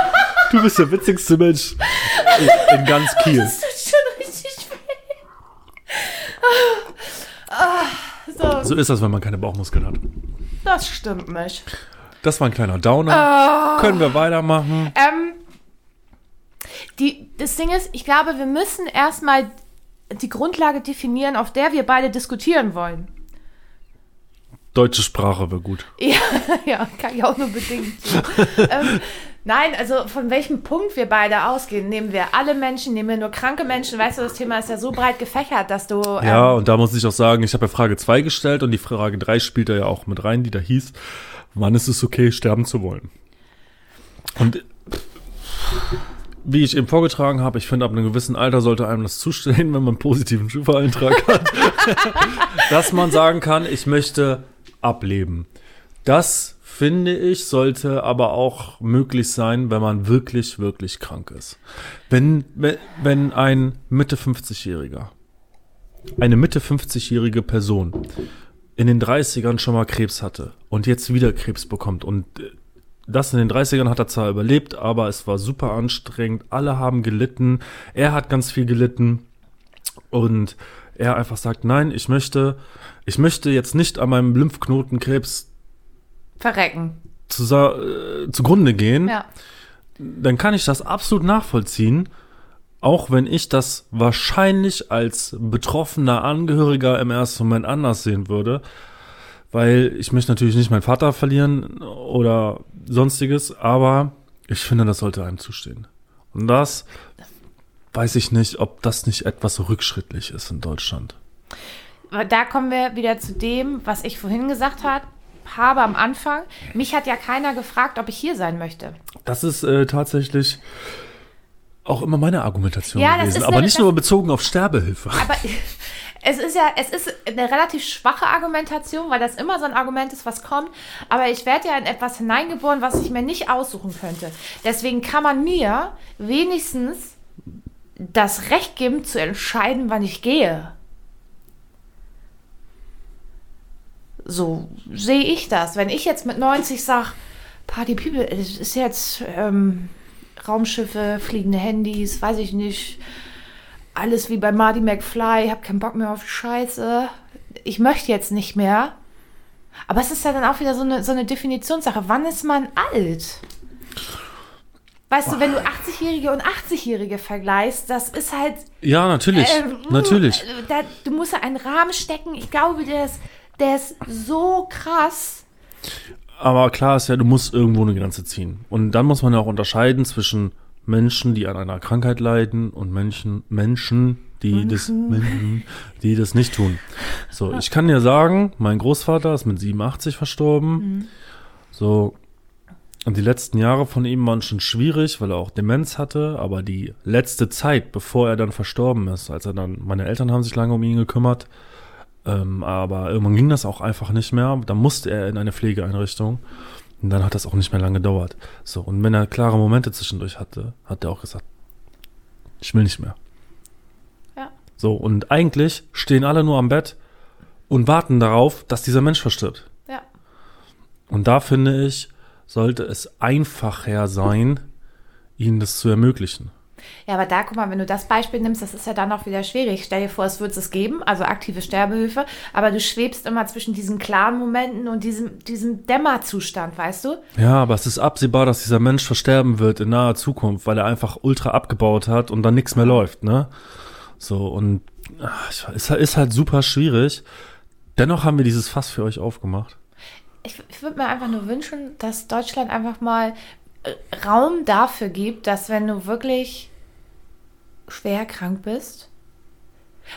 Speaker 1: Du bist der witzigste Mensch in, in ganz Kiel.
Speaker 2: Das tut schon richtig weh. Ah, So,
Speaker 1: So ist das, wenn man keine Bauchmuskeln hat.
Speaker 2: das stimmt nicht.
Speaker 1: Das war ein kleiner Downer. Können wir weitermachen?
Speaker 2: Ähm, die, das Ding ist, ich glaube, wir müssen erstmal die Grundlage definieren, auf der wir beide diskutieren wollen.
Speaker 1: Deutsche Sprache wäre gut.
Speaker 2: Ja, ja, kann ich auch nur bedingt. ähm, nein, also von welchem Punkt wir beide ausgehen. Nehmen wir alle Menschen, nehmen wir nur kranke Menschen. Weißt du, das Thema ist ja so breit gefächert, dass du. Ähm,
Speaker 1: Ja, und da muss ich auch sagen, ich habe ja Frage 2 gestellt und die Frage 3 spielt da ja auch mit rein, die da hieß, wann ist es okay, sterben zu wollen? Und wie ich eben vorgetragen habe, ich finde, ab einem gewissen Alter sollte einem das zustehen, wenn man einen positiven Schufa-Eintrag hat, dass man sagen kann, ich möchte ableben. Das, finde ich, sollte aber auch möglich sein, wenn man wirklich, wirklich krank ist. Wenn, wenn, ein Mitte 50-Jähriger eine Mitte 50-jährige Person in den 30ern schon mal Krebs hatte und jetzt wieder Krebs bekommt und äh, das in den 30ern hat er zwar überlebt, aber es war super anstrengend, alle haben gelitten, er hat ganz viel gelitten. Und er einfach sagt, nein, ich möchte, ich möchte jetzt nicht an meinem Lymphknotenkrebs
Speaker 2: Verrecken.
Speaker 1: zu, äh, zugrunde gehen,
Speaker 2: Ja.
Speaker 1: dann kann ich das absolut nachvollziehen, auch wenn ich das wahrscheinlich als betroffener Angehöriger im ersten Moment anders sehen würde, weil ich möchte natürlich nicht meinen Vater verlieren oder sonstiges, aber ich finde, das sollte einem zustehen. Und das weiß ich nicht, ob das nicht etwas rückschrittlich ist in Deutschland.
Speaker 2: Da kommen wir wieder zu dem, was ich vorhin gesagt hat, habe am Anfang. Mich hat ja keiner gefragt, ob ich hier sein möchte.
Speaker 1: Das ist äh, tatsächlich auch immer meine Argumentation
Speaker 2: Ja, das
Speaker 1: gewesen,
Speaker 2: ist
Speaker 1: aber nicht nur bezogen auf Sterbehilfe.
Speaker 2: Aber es ist ja, es ist eine relativ schwache Argumentation, weil das immer so ein Argument ist, was kommt. Aber ich werde ja in etwas hineingeboren, was ich mir nicht aussuchen könnte. Deswegen kann man mir wenigstens das Recht geben, zu entscheiden, wann ich gehe. So sehe ich das. Wenn ich jetzt mit 90 sage, Party People, es ist jetzt ähm, Raumschiffe, fliegende Handys, weiß ich nicht, alles wie bei Marty McFly, ich habe keinen Bock mehr auf Scheiße. Ich möchte jetzt nicht mehr. Aber es ist ja dann auch wieder so eine, so eine Definitionssache. Wann ist man alt? Weißt du, wenn du 80-Jährige und 80-Jährige vergleichst, das ist halt.
Speaker 1: Ja, natürlich.
Speaker 2: ähm,
Speaker 1: natürlich.
Speaker 2: äh, Da, du musst ja einen Rahmen stecken. Ich glaube, der ist, der ist so krass.
Speaker 1: Aber klar ist ja, du musst irgendwo eine Grenze ziehen. Und dann muss man ja auch unterscheiden zwischen Menschen, die an einer Krankheit leiden und Menschen, Menschen, die das, Menschen, die das nicht tun. So, ich kann dir sagen, mein Großvater ist mit 87 verstorben. So, und die letzten Jahre von ihm waren schon schwierig, weil er auch Demenz hatte, aber die letzte Zeit, bevor er dann verstorben ist, als er dann, meine Eltern haben sich lange um ihn gekümmert, ähm, aber irgendwann ging das auch einfach nicht mehr. Da musste er in eine Pflegeeinrichtung. Und dann hat das auch nicht mehr lange gedauert. So, und wenn er klare Momente zwischendurch hatte, hat er auch gesagt, ich will nicht mehr.
Speaker 2: Ja.
Speaker 1: So, und eigentlich stehen alle nur am Bett und warten darauf, dass dieser Mensch verstirbt.
Speaker 2: Ja.
Speaker 1: Und da finde ich, sollte es einfacher sein, ihnen das zu ermöglichen.
Speaker 2: Ja, aber da, guck mal, wenn du das Beispiel nimmst, das ist ja dann auch wieder schwierig. Stell dir vor, es würde es geben, also aktive Sterbehilfe, aber du schwebst immer zwischen diesen klaren Momenten und diesem, diesem Dämmerzustand, weißt du?
Speaker 1: Ja, aber es ist absehbar, dass dieser Mensch versterben wird in naher Zukunft, weil er einfach ultra abgebaut hat und dann nichts mehr läuft, ne? So, und ach, ich- es ist halt super schwierig. Dennoch haben wir dieses Fass für euch aufgemacht.
Speaker 2: Ich, ich würde mir einfach nur wünschen, dass Deutschland einfach mal Raum dafür gibt, dass wenn du wirklich schwer krank bist,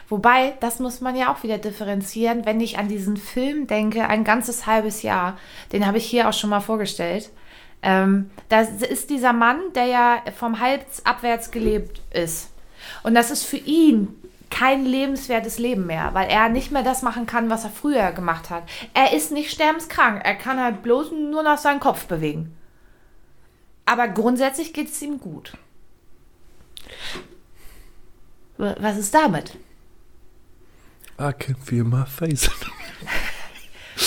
Speaker 2: wobei, das muss man ja auch wieder differenzieren, wenn ich an diesen Film denke, ein ganzes halbes Jahr, den habe ich hier auch schon mal vorgestellt. Ähm, da ist dieser Mann, der ja vom Hals abwärts gelebt ist. Und das ist für ihn kein lebenswertes Leben mehr, weil er nicht mehr das machen kann, was er früher gemacht hat. Er ist nicht sterbenskrank, er kann halt bloß nur noch seinen Kopf bewegen. Aber grundsätzlich geht es ihm gut. Was ist damit?
Speaker 1: I can feel my face.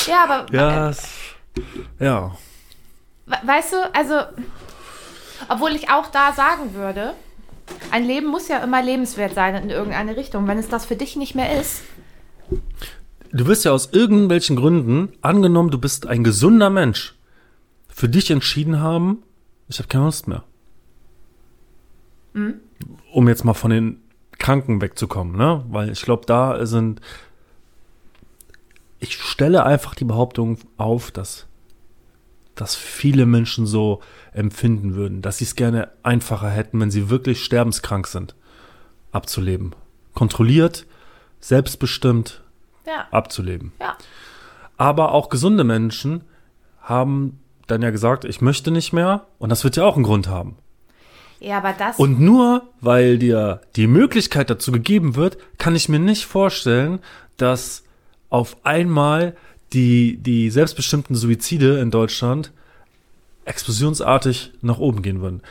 Speaker 2: Ja, aber
Speaker 1: ja, es, ja.
Speaker 2: We- Weißt du, also, obwohl ich auch da sagen würde, ein Leben muss ja immer lebenswert sein in irgendeine Richtung. Wenn es das für dich nicht mehr ist,
Speaker 1: Du wirst ja aus irgendwelchen Gründen, angenommen, du bist ein gesunder Mensch, für dich entschieden haben, ich habe keine Lust mehr. Um jetzt mal von den Kranken wegzukommen, ne? Weil ich glaube, da sind. Ich stelle einfach die Behauptung auf, dass, dass viele Menschen so empfinden würden, dass sie es gerne einfacher hätten, wenn sie wirklich sterbenskrank sind, abzuleben. Kontrolliert, selbstbestimmt
Speaker 2: ja,
Speaker 1: abzuleben.
Speaker 2: ja.
Speaker 1: Aber auch gesunde Menschen haben dann ja gesagt, ich möchte nicht mehr. Und das wird ja auch einen Grund haben.
Speaker 2: Ja, aber das.
Speaker 1: Und nur weil dir die Möglichkeit dazu gegeben wird, kann ich mir nicht vorstellen, dass auf einmal die, die selbstbestimmten Suizide in Deutschland explosionsartig nach oben gehen würden.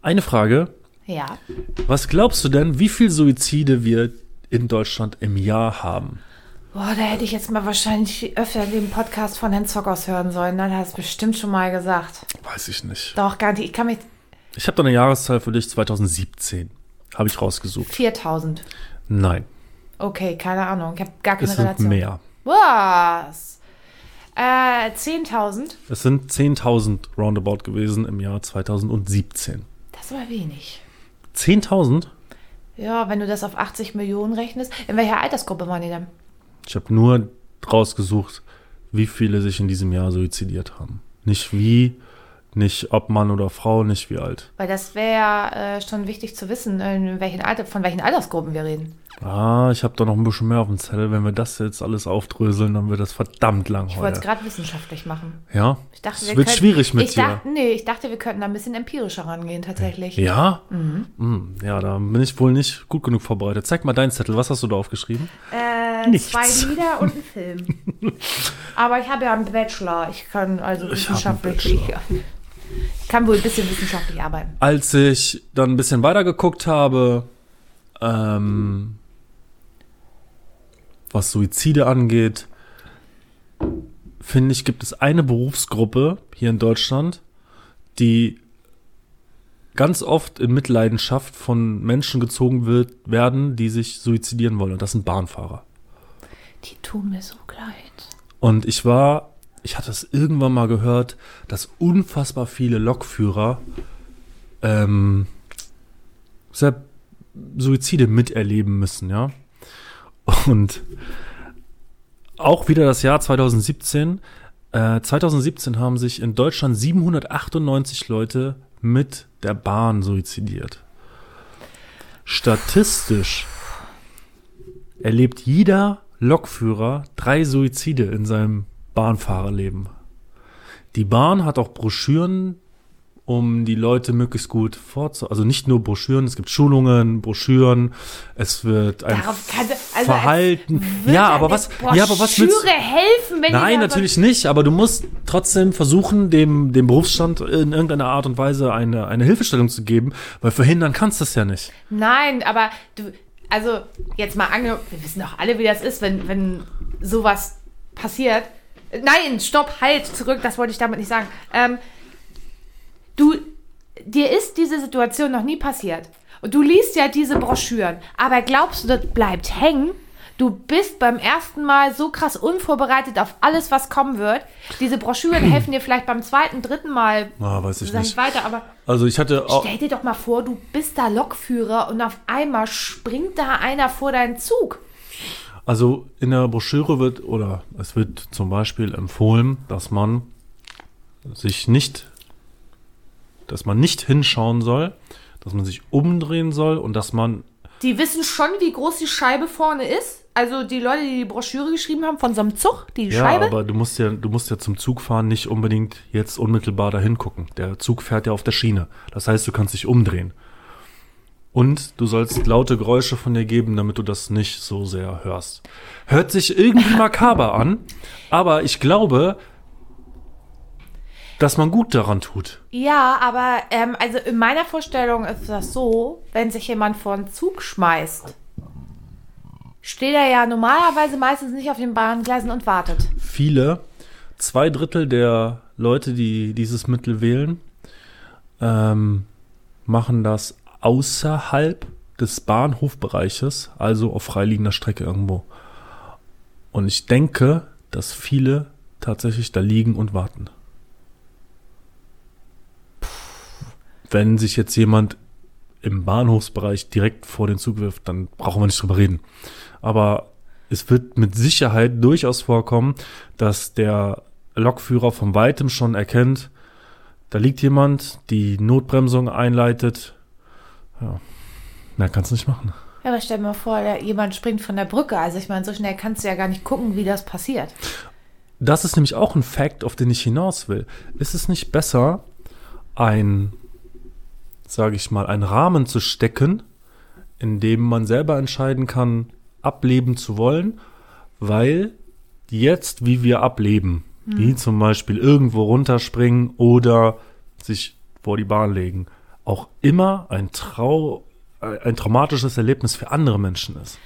Speaker 1: Eine Frage.
Speaker 2: ja.
Speaker 1: Was glaubst du denn, wie viel Suizide wir in Deutschland im Jahr haben?
Speaker 2: Boah, da hätte ich jetzt mal wahrscheinlich öfter den Podcast von Herrn Zockers hören sollen. Dann hat es bestimmt schon mal gesagt.
Speaker 1: Weiß ich nicht.
Speaker 2: Doch, gar nicht. Ich kann mich.
Speaker 1: Ich habe da eine Jahreszahl für dich, 2017. Habe ich rausgesucht.
Speaker 2: 4000.
Speaker 1: Nein,
Speaker 2: Okay, keine Ahnung. Ich habe gar keine
Speaker 1: es sind
Speaker 2: Relation.
Speaker 1: mehr.
Speaker 2: Was? Äh, 10.000?
Speaker 1: Es sind 10.000 roundabout gewesen im Jahr 2017.
Speaker 2: Das war wenig.
Speaker 1: 10.000?
Speaker 2: Ja, wenn du das auf 80 Millionen rechnest. In welcher Altersgruppe waren die denn?
Speaker 1: Ich habe nur rausgesucht, wie viele sich in diesem Jahr suizidiert haben. Nicht wie, nicht ob Mann oder Frau, nicht wie alt.
Speaker 2: Weil das wäre äh, schon wichtig zu wissen, in welchen Alter, von welchen Altersgruppen wir reden.
Speaker 1: Ah, ich habe da noch ein bisschen mehr auf dem Zettel. Wenn wir das jetzt alles aufdröseln, dann wird das verdammt lang
Speaker 2: Ich wollte es gerade wissenschaftlich machen.
Speaker 1: Ja?
Speaker 2: Ich dachte,
Speaker 1: es
Speaker 2: wir
Speaker 1: wird
Speaker 2: könnten-
Speaker 1: schwierig mit
Speaker 2: ich
Speaker 1: dir.
Speaker 2: Dachte, nee, ich dachte, wir könnten da ein bisschen empirischer rangehen, tatsächlich.
Speaker 1: Ja? Mhm. Ja, da bin ich wohl nicht gut genug vorbereitet. Zeig mal deinen Zettel. Was hast du da aufgeschrieben?
Speaker 2: Äh,
Speaker 1: Nichts.
Speaker 2: zwei Lieder und ein Film. Aber ich habe ja einen Bachelor. Ich kann also
Speaker 1: Ich einen
Speaker 2: wissenschaftlich. Ich kann wohl ein bisschen wissenschaftlich arbeiten.
Speaker 1: Als ich dann ein bisschen weiter geguckt habe, ähm, was Suizide angeht, finde ich, gibt es eine Berufsgruppe hier in Deutschland, die ganz oft in Mitleidenschaft von Menschen gezogen wird, werden, die sich suizidieren wollen. Und das sind Bahnfahrer.
Speaker 2: Die tun mir so leid.
Speaker 1: Und ich war, ich hatte es irgendwann mal gehört, dass unfassbar viele Lokführer ähm, Suizide miterleben müssen, ja. Und auch wieder das Jahr 2017. Äh, 2017 haben sich in Deutschland 798 Leute mit der Bahn suizidiert. Statistisch erlebt jeder Lokführer drei Suizide in seinem Bahnfahrerleben. Die Bahn hat auch Broschüren, um die Leute möglichst gut vorzu... Also nicht nur Broschüren, es gibt Schulungen, Broschüren, es wird ein
Speaker 2: Darauf kann, also
Speaker 1: Verhalten. Ja, aber was, ja, aber was willst
Speaker 2: Broschüre helfen, wenn
Speaker 1: Nein, natürlich nicht, aber du musst trotzdem versuchen, dem, dem Berufsstand in irgendeiner Art und Weise eine, eine Hilfestellung zu geben, weil verhindern kannst du es ja nicht.
Speaker 2: Nein, aber du, also jetzt mal ange, wir wissen doch alle, wie das ist, wenn, wenn sowas passiert. Nein, stopp, halt, zurück, das wollte ich damit nicht sagen. Ähm, du, dir ist diese Situation noch nie passiert. Und du liest ja diese Broschüren, aber glaubst du, das bleibt hängen? Du bist beim ersten Mal so krass unvorbereitet auf alles, was kommen wird. Diese Broschüren helfen dir vielleicht beim zweiten, dritten Mal
Speaker 1: Ah, weiß ich nicht.
Speaker 2: weiter, aber
Speaker 1: Also ich hatte auch,
Speaker 2: Stell dir doch mal vor, du bist da Lokführer und auf einmal springt da einer vor deinen Zug.
Speaker 1: also in der Broschüre wird, oder es wird zum Beispiel empfohlen, dass man sich nicht, dass man nicht hinschauen soll, dass man sich umdrehen soll und dass man
Speaker 2: Die wissen schon, wie groß die Scheibe vorne ist. Also die Leute, die die Broschüre geschrieben haben von so einem Zug, die
Speaker 1: Ja,
Speaker 2: Scheibe.
Speaker 1: aber du musst ja, du musst ja zum Zug fahren nicht unbedingt jetzt unmittelbar dahin gucken. Der Zug fährt ja auf der Schiene. Das heißt, du kannst dich umdrehen. Und du sollst laute Geräusche von dir geben, damit du das nicht so sehr hörst. Hört sich irgendwie makaber an, aber ich glaube, dass man gut daran tut.
Speaker 2: Ja, aber ähm, also in meiner Vorstellung ist das so, wenn sich jemand vor einen Zug schmeißt, steht er ja normalerweise meistens nicht auf den Bahngleisen und wartet.
Speaker 1: Viele, zwei Drittel der Leute, die dieses Mittel wählen, ähm, machen das außerhalb des Bahnhofbereiches, also auf freiliegender Strecke irgendwo. Und ich denke, dass viele tatsächlich da liegen und warten. Wenn sich jetzt jemand im Bahnhofsbereich direkt vor den Zug wirft, dann brauchen wir nicht drüber reden. Aber es wird mit Sicherheit durchaus vorkommen, dass der Lokführer von weitem schon erkennt, da liegt jemand, die Notbremsung einleitet. Ja, mehr kannst du nicht machen.
Speaker 2: Ja, aber stell dir mal vor, jemand springt von der Brücke. Also ich meine, so schnell kannst du ja gar nicht gucken, wie das passiert.
Speaker 1: Das ist nämlich auch ein Fact, auf den ich hinaus will. Ist es nicht besser, ein, sage ich mal, einen Rahmen zu stecken, in dem man selber entscheiden kann, ableben zu wollen, weil jetzt, wie wir ableben, die zum Beispiel irgendwo runterspringen oder sich vor die Bahn legen, auch immer ein Trau, ein traumatisches Erlebnis für andere Menschen ist.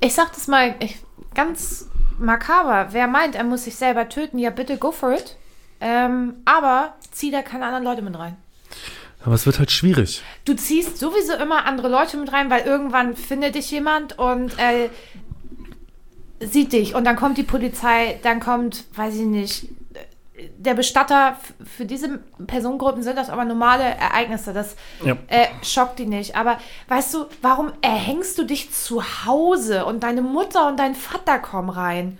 Speaker 2: Ich sag das mal ich, ganz makaber. Wer meint, er muss sich selber töten, ja bitte go for it. Ähm, aber zieh da keine anderen Leute mit rein.
Speaker 1: Aber es wird halt schwierig.
Speaker 2: Du ziehst sowieso immer andere Leute mit rein, weil irgendwann findet dich jemand und äh, sieht dich und dann kommt die Polizei, dann kommt, weiß ich nicht, der Bestatter. Für diese Personengruppen sind das aber normale Ereignisse. Das
Speaker 1: Ja.
Speaker 2: äh, schockt die nicht. Aber weißt du, warum erhängst du dich zu Hause und deine Mutter und dein Vater kommen rein?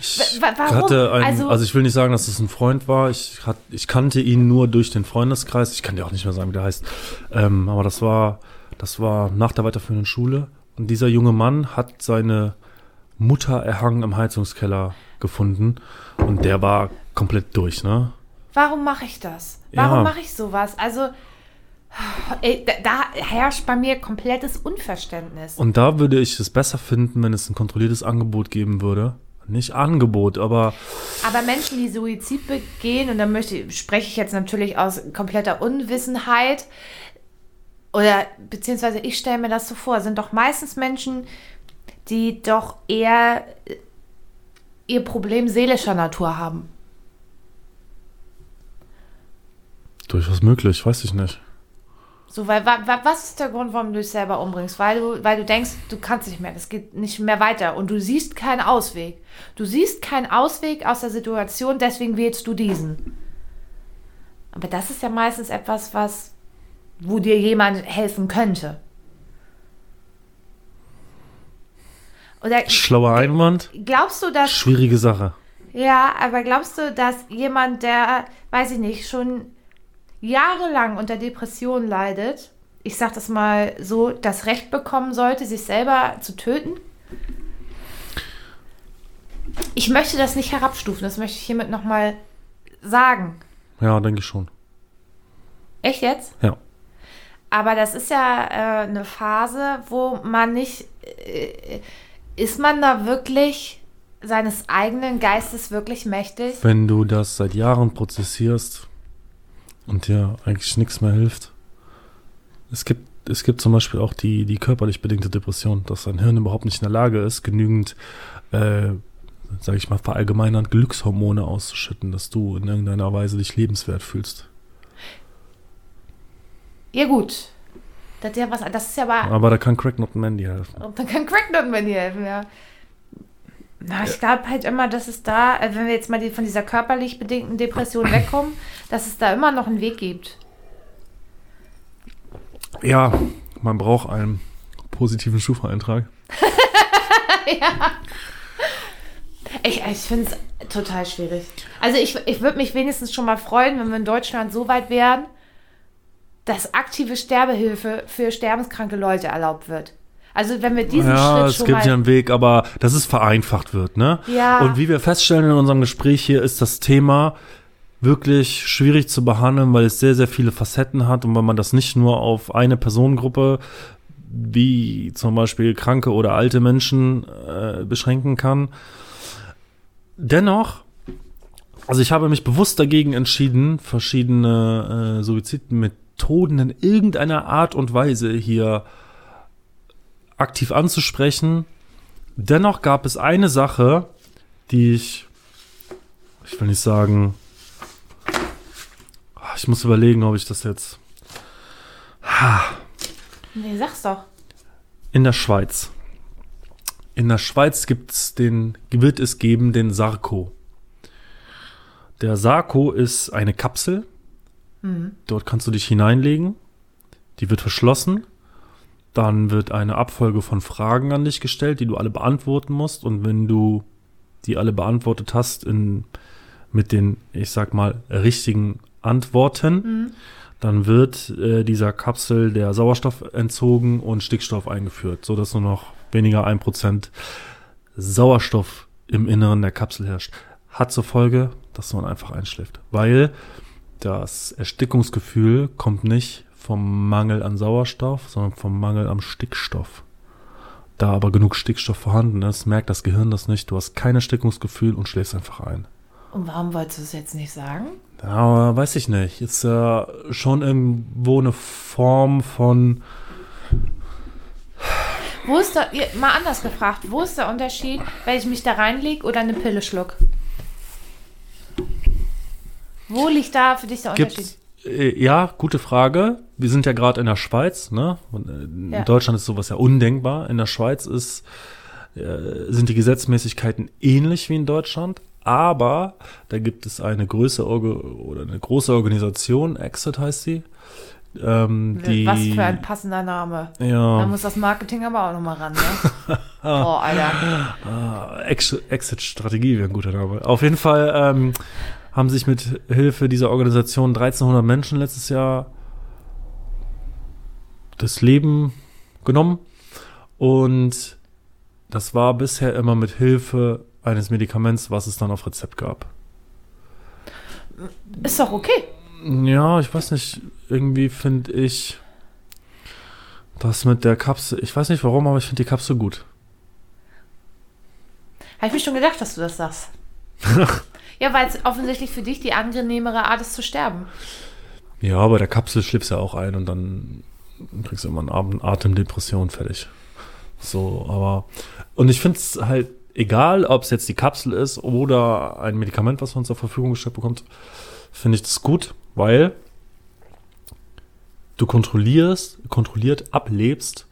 Speaker 1: Ich
Speaker 2: warum?
Speaker 1: hatte einen, also,
Speaker 2: Also-
Speaker 1: ich will nicht sagen, dass es ein Freund war. Ich, hat, ich kannte ihn nur durch den Freundeskreis. Ich kann dir auch nicht mehr sagen, wie der heißt. Ähm, aber das war, das war nach der weiterführenden Schule. Und dieser junge Mann hat seine Mutter erhangen im Heizungskeller gefunden. Und der war komplett durch, ne?
Speaker 2: Warum mache ich das? Warum
Speaker 1: Ja.
Speaker 2: mache ich sowas? Also, ey, da, da herrscht bei mir komplettes Unverständnis.
Speaker 1: Und da würde ich es besser finden, wenn es ein kontrolliertes Angebot geben würde. Nicht Angebot, aber
Speaker 2: Aber Menschen, die Suizid begehen, und da möchte, spreche ich jetzt natürlich aus kompletter Unwissenheit, oder beziehungsweise ich stelle mir das so vor, sind doch meistens Menschen, die doch eher ihr Problem seelischer Natur haben.
Speaker 1: durchaus möglich, weiß ich nicht.
Speaker 2: So, weil wa, wa, was ist der Grund, warum du dich selber umbringst? Weil du, weil du denkst, du kannst nicht mehr, das geht nicht mehr weiter und du siehst keinen Ausweg. Du siehst keinen Ausweg aus der Situation, deswegen wählst du diesen. Aber das ist ja meistens etwas, was, wo dir jemand helfen könnte. Oder
Speaker 1: Schlauer Einwand,
Speaker 2: glaubst du, dass
Speaker 1: schwierige Sache.
Speaker 2: Ja, aber glaubst du, dass jemand, der, weiß ich nicht, schon jahrelang unter Depressionen leidet, ich sag das mal so, das Recht bekommen sollte, sich selber zu töten? Ich möchte das nicht herabstufen, das möchte ich hiermit nochmal sagen.
Speaker 1: Ja, denke ich schon.
Speaker 2: Echt jetzt?
Speaker 1: Ja.
Speaker 2: Aber das ist ja äh, eine Phase, wo man nicht. Äh, ist man da wirklich seines eigenen Geistes wirklich mächtig?
Speaker 1: Wenn du das seit Jahren prozessierst und dir eigentlich nichts mehr hilft. Es gibt, es gibt zum Beispiel auch die, die körperlich bedingte Depression, dass dein Hirn überhaupt nicht in der Lage ist, genügend, äh, sage ich mal, verallgemeinert Glückshormone auszuschütten, dass du in irgendeiner Weise dich lebenswert fühlst.
Speaker 2: Ja, gut. Das ist ja was, das ist ja aber.
Speaker 1: Aber da kann Crack Not Mandy helfen.
Speaker 2: Und dann kann Crackdown bei dir helfen, ja. Na, ich glaube halt immer, dass es da, äh, wenn wir jetzt mal die, von dieser körperlich bedingten Depression wegkommen, dass es da immer noch einen Weg gibt.
Speaker 1: Ja, man braucht einen positiven Schufa-Eintrag.
Speaker 2: Ich, ich finde es total schwierig. Also ich, ich würde mich wenigstens schon mal freuen, wenn wir in Deutschland so weit wären, dass aktive Sterbehilfe für sterbenskranke Leute erlaubt wird. Also wenn wir diesen
Speaker 1: Ja,
Speaker 2: Schritt
Speaker 1: es
Speaker 2: schon
Speaker 1: gibt
Speaker 2: mal...
Speaker 1: ja einen Weg, aber dass es vereinfacht wird, ne?
Speaker 2: Ja.
Speaker 1: Und wie wir feststellen in unserem Gespräch hier, ist das Thema wirklich schwierig zu behandeln, weil es sehr, sehr viele Facetten hat und weil man das nicht nur auf eine Personengruppe wie zum Beispiel kranke oder alte Menschen äh, beschränken kann. Dennoch, also ich habe mich bewusst dagegen entschieden, verschiedene äh, Suizidmethoden in irgendeiner Art und Weise hier aktiv anzusprechen. Dennoch gab es eine Sache, die ich, ich will nicht sagen, Ah, ich muss überlegen, ob ich das jetzt
Speaker 2: Nee, sag's doch.
Speaker 1: in der Schweiz. In der Schweiz gibt's den, wird es geben den Sarko. Der Sarko ist eine Kapsel. Dort kannst du dich hineinlegen. Die wird verschlossen. Dann wird eine Abfolge von Fragen an dich gestellt, die du alle beantworten musst. Und wenn du die alle beantwortet hast in, mit den, ich sag mal, richtigen Antworten, dann wird äh, dieser Kapsel der Sauerstoff entzogen und Stickstoff eingeführt, sodass nur noch weniger ein Prozent Sauerstoff im Inneren der Kapsel herrscht. Hat zur Folge, dass man einfach einschläft. Weil das Erstickungsgefühl kommt nicht vom Mangel an Sauerstoff, sondern vom Mangel am Stickstoff. Da aber genug Stickstoff vorhanden ist, merkt das Gehirn das nicht. Du hast kein Erstickungsgefühl und schläfst einfach ein.
Speaker 2: Und warum wolltest du es jetzt nicht sagen?
Speaker 1: Ja, aber weiß ich nicht. Ist ja schon irgendwo eine Form von.
Speaker 2: Wo ist der, mal anders gefragt, wo ist der Unterschied, wenn ich mich da reinlege oder eine Pille schluck? Wo liegt da für dich der Unterschied?
Speaker 1: Gibt's, äh, ja, gute Frage. Wir sind ja gerade in der Schweiz, ne? Und, äh, in
Speaker 2: Ja.
Speaker 1: Deutschland ist sowas ja undenkbar. In der Schweiz ist, äh, sind die Gesetzmäßigkeiten ähnlich wie in Deutschland, aber da gibt es eine größere oder eine große Organisation, Exit heißt sie. Ähm, die,
Speaker 2: Was für ein passender Name. Da
Speaker 1: ja,
Speaker 2: muss das Marketing aber auch nochmal ran, ne? oh, Alter.
Speaker 1: Ah, Ex- Exit-Strategie wäre ein guter Name. Auf jeden Fall ähm, haben sich mit Hilfe dieser Organisation 1300 Menschen letztes Jahr das Leben genommen. Und das war bisher immer mit Hilfe eines Medikaments, was es dann auf Rezept gab.
Speaker 2: Ist doch okay.
Speaker 1: Ja, ich weiß nicht, irgendwie finde ich das mit der Kapsel, ich weiß nicht warum, aber ich finde die Kapsel gut.
Speaker 2: Habe ich mir schon gedacht, dass du das sagst. ja, weil es offensichtlich für dich die angenehmere Art ist zu sterben.
Speaker 1: Ja, bei der Kapsel schläfst ja auch ein und dann kriegst du immer eine Atem- Atemdepression fertig. So, aber. Und ich finde es halt egal, ob es jetzt die Kapsel ist oder ein Medikament, was man zur Verfügung gestellt bekommt, finde ich das gut, weil du kontrollierst, kontrolliert ablebst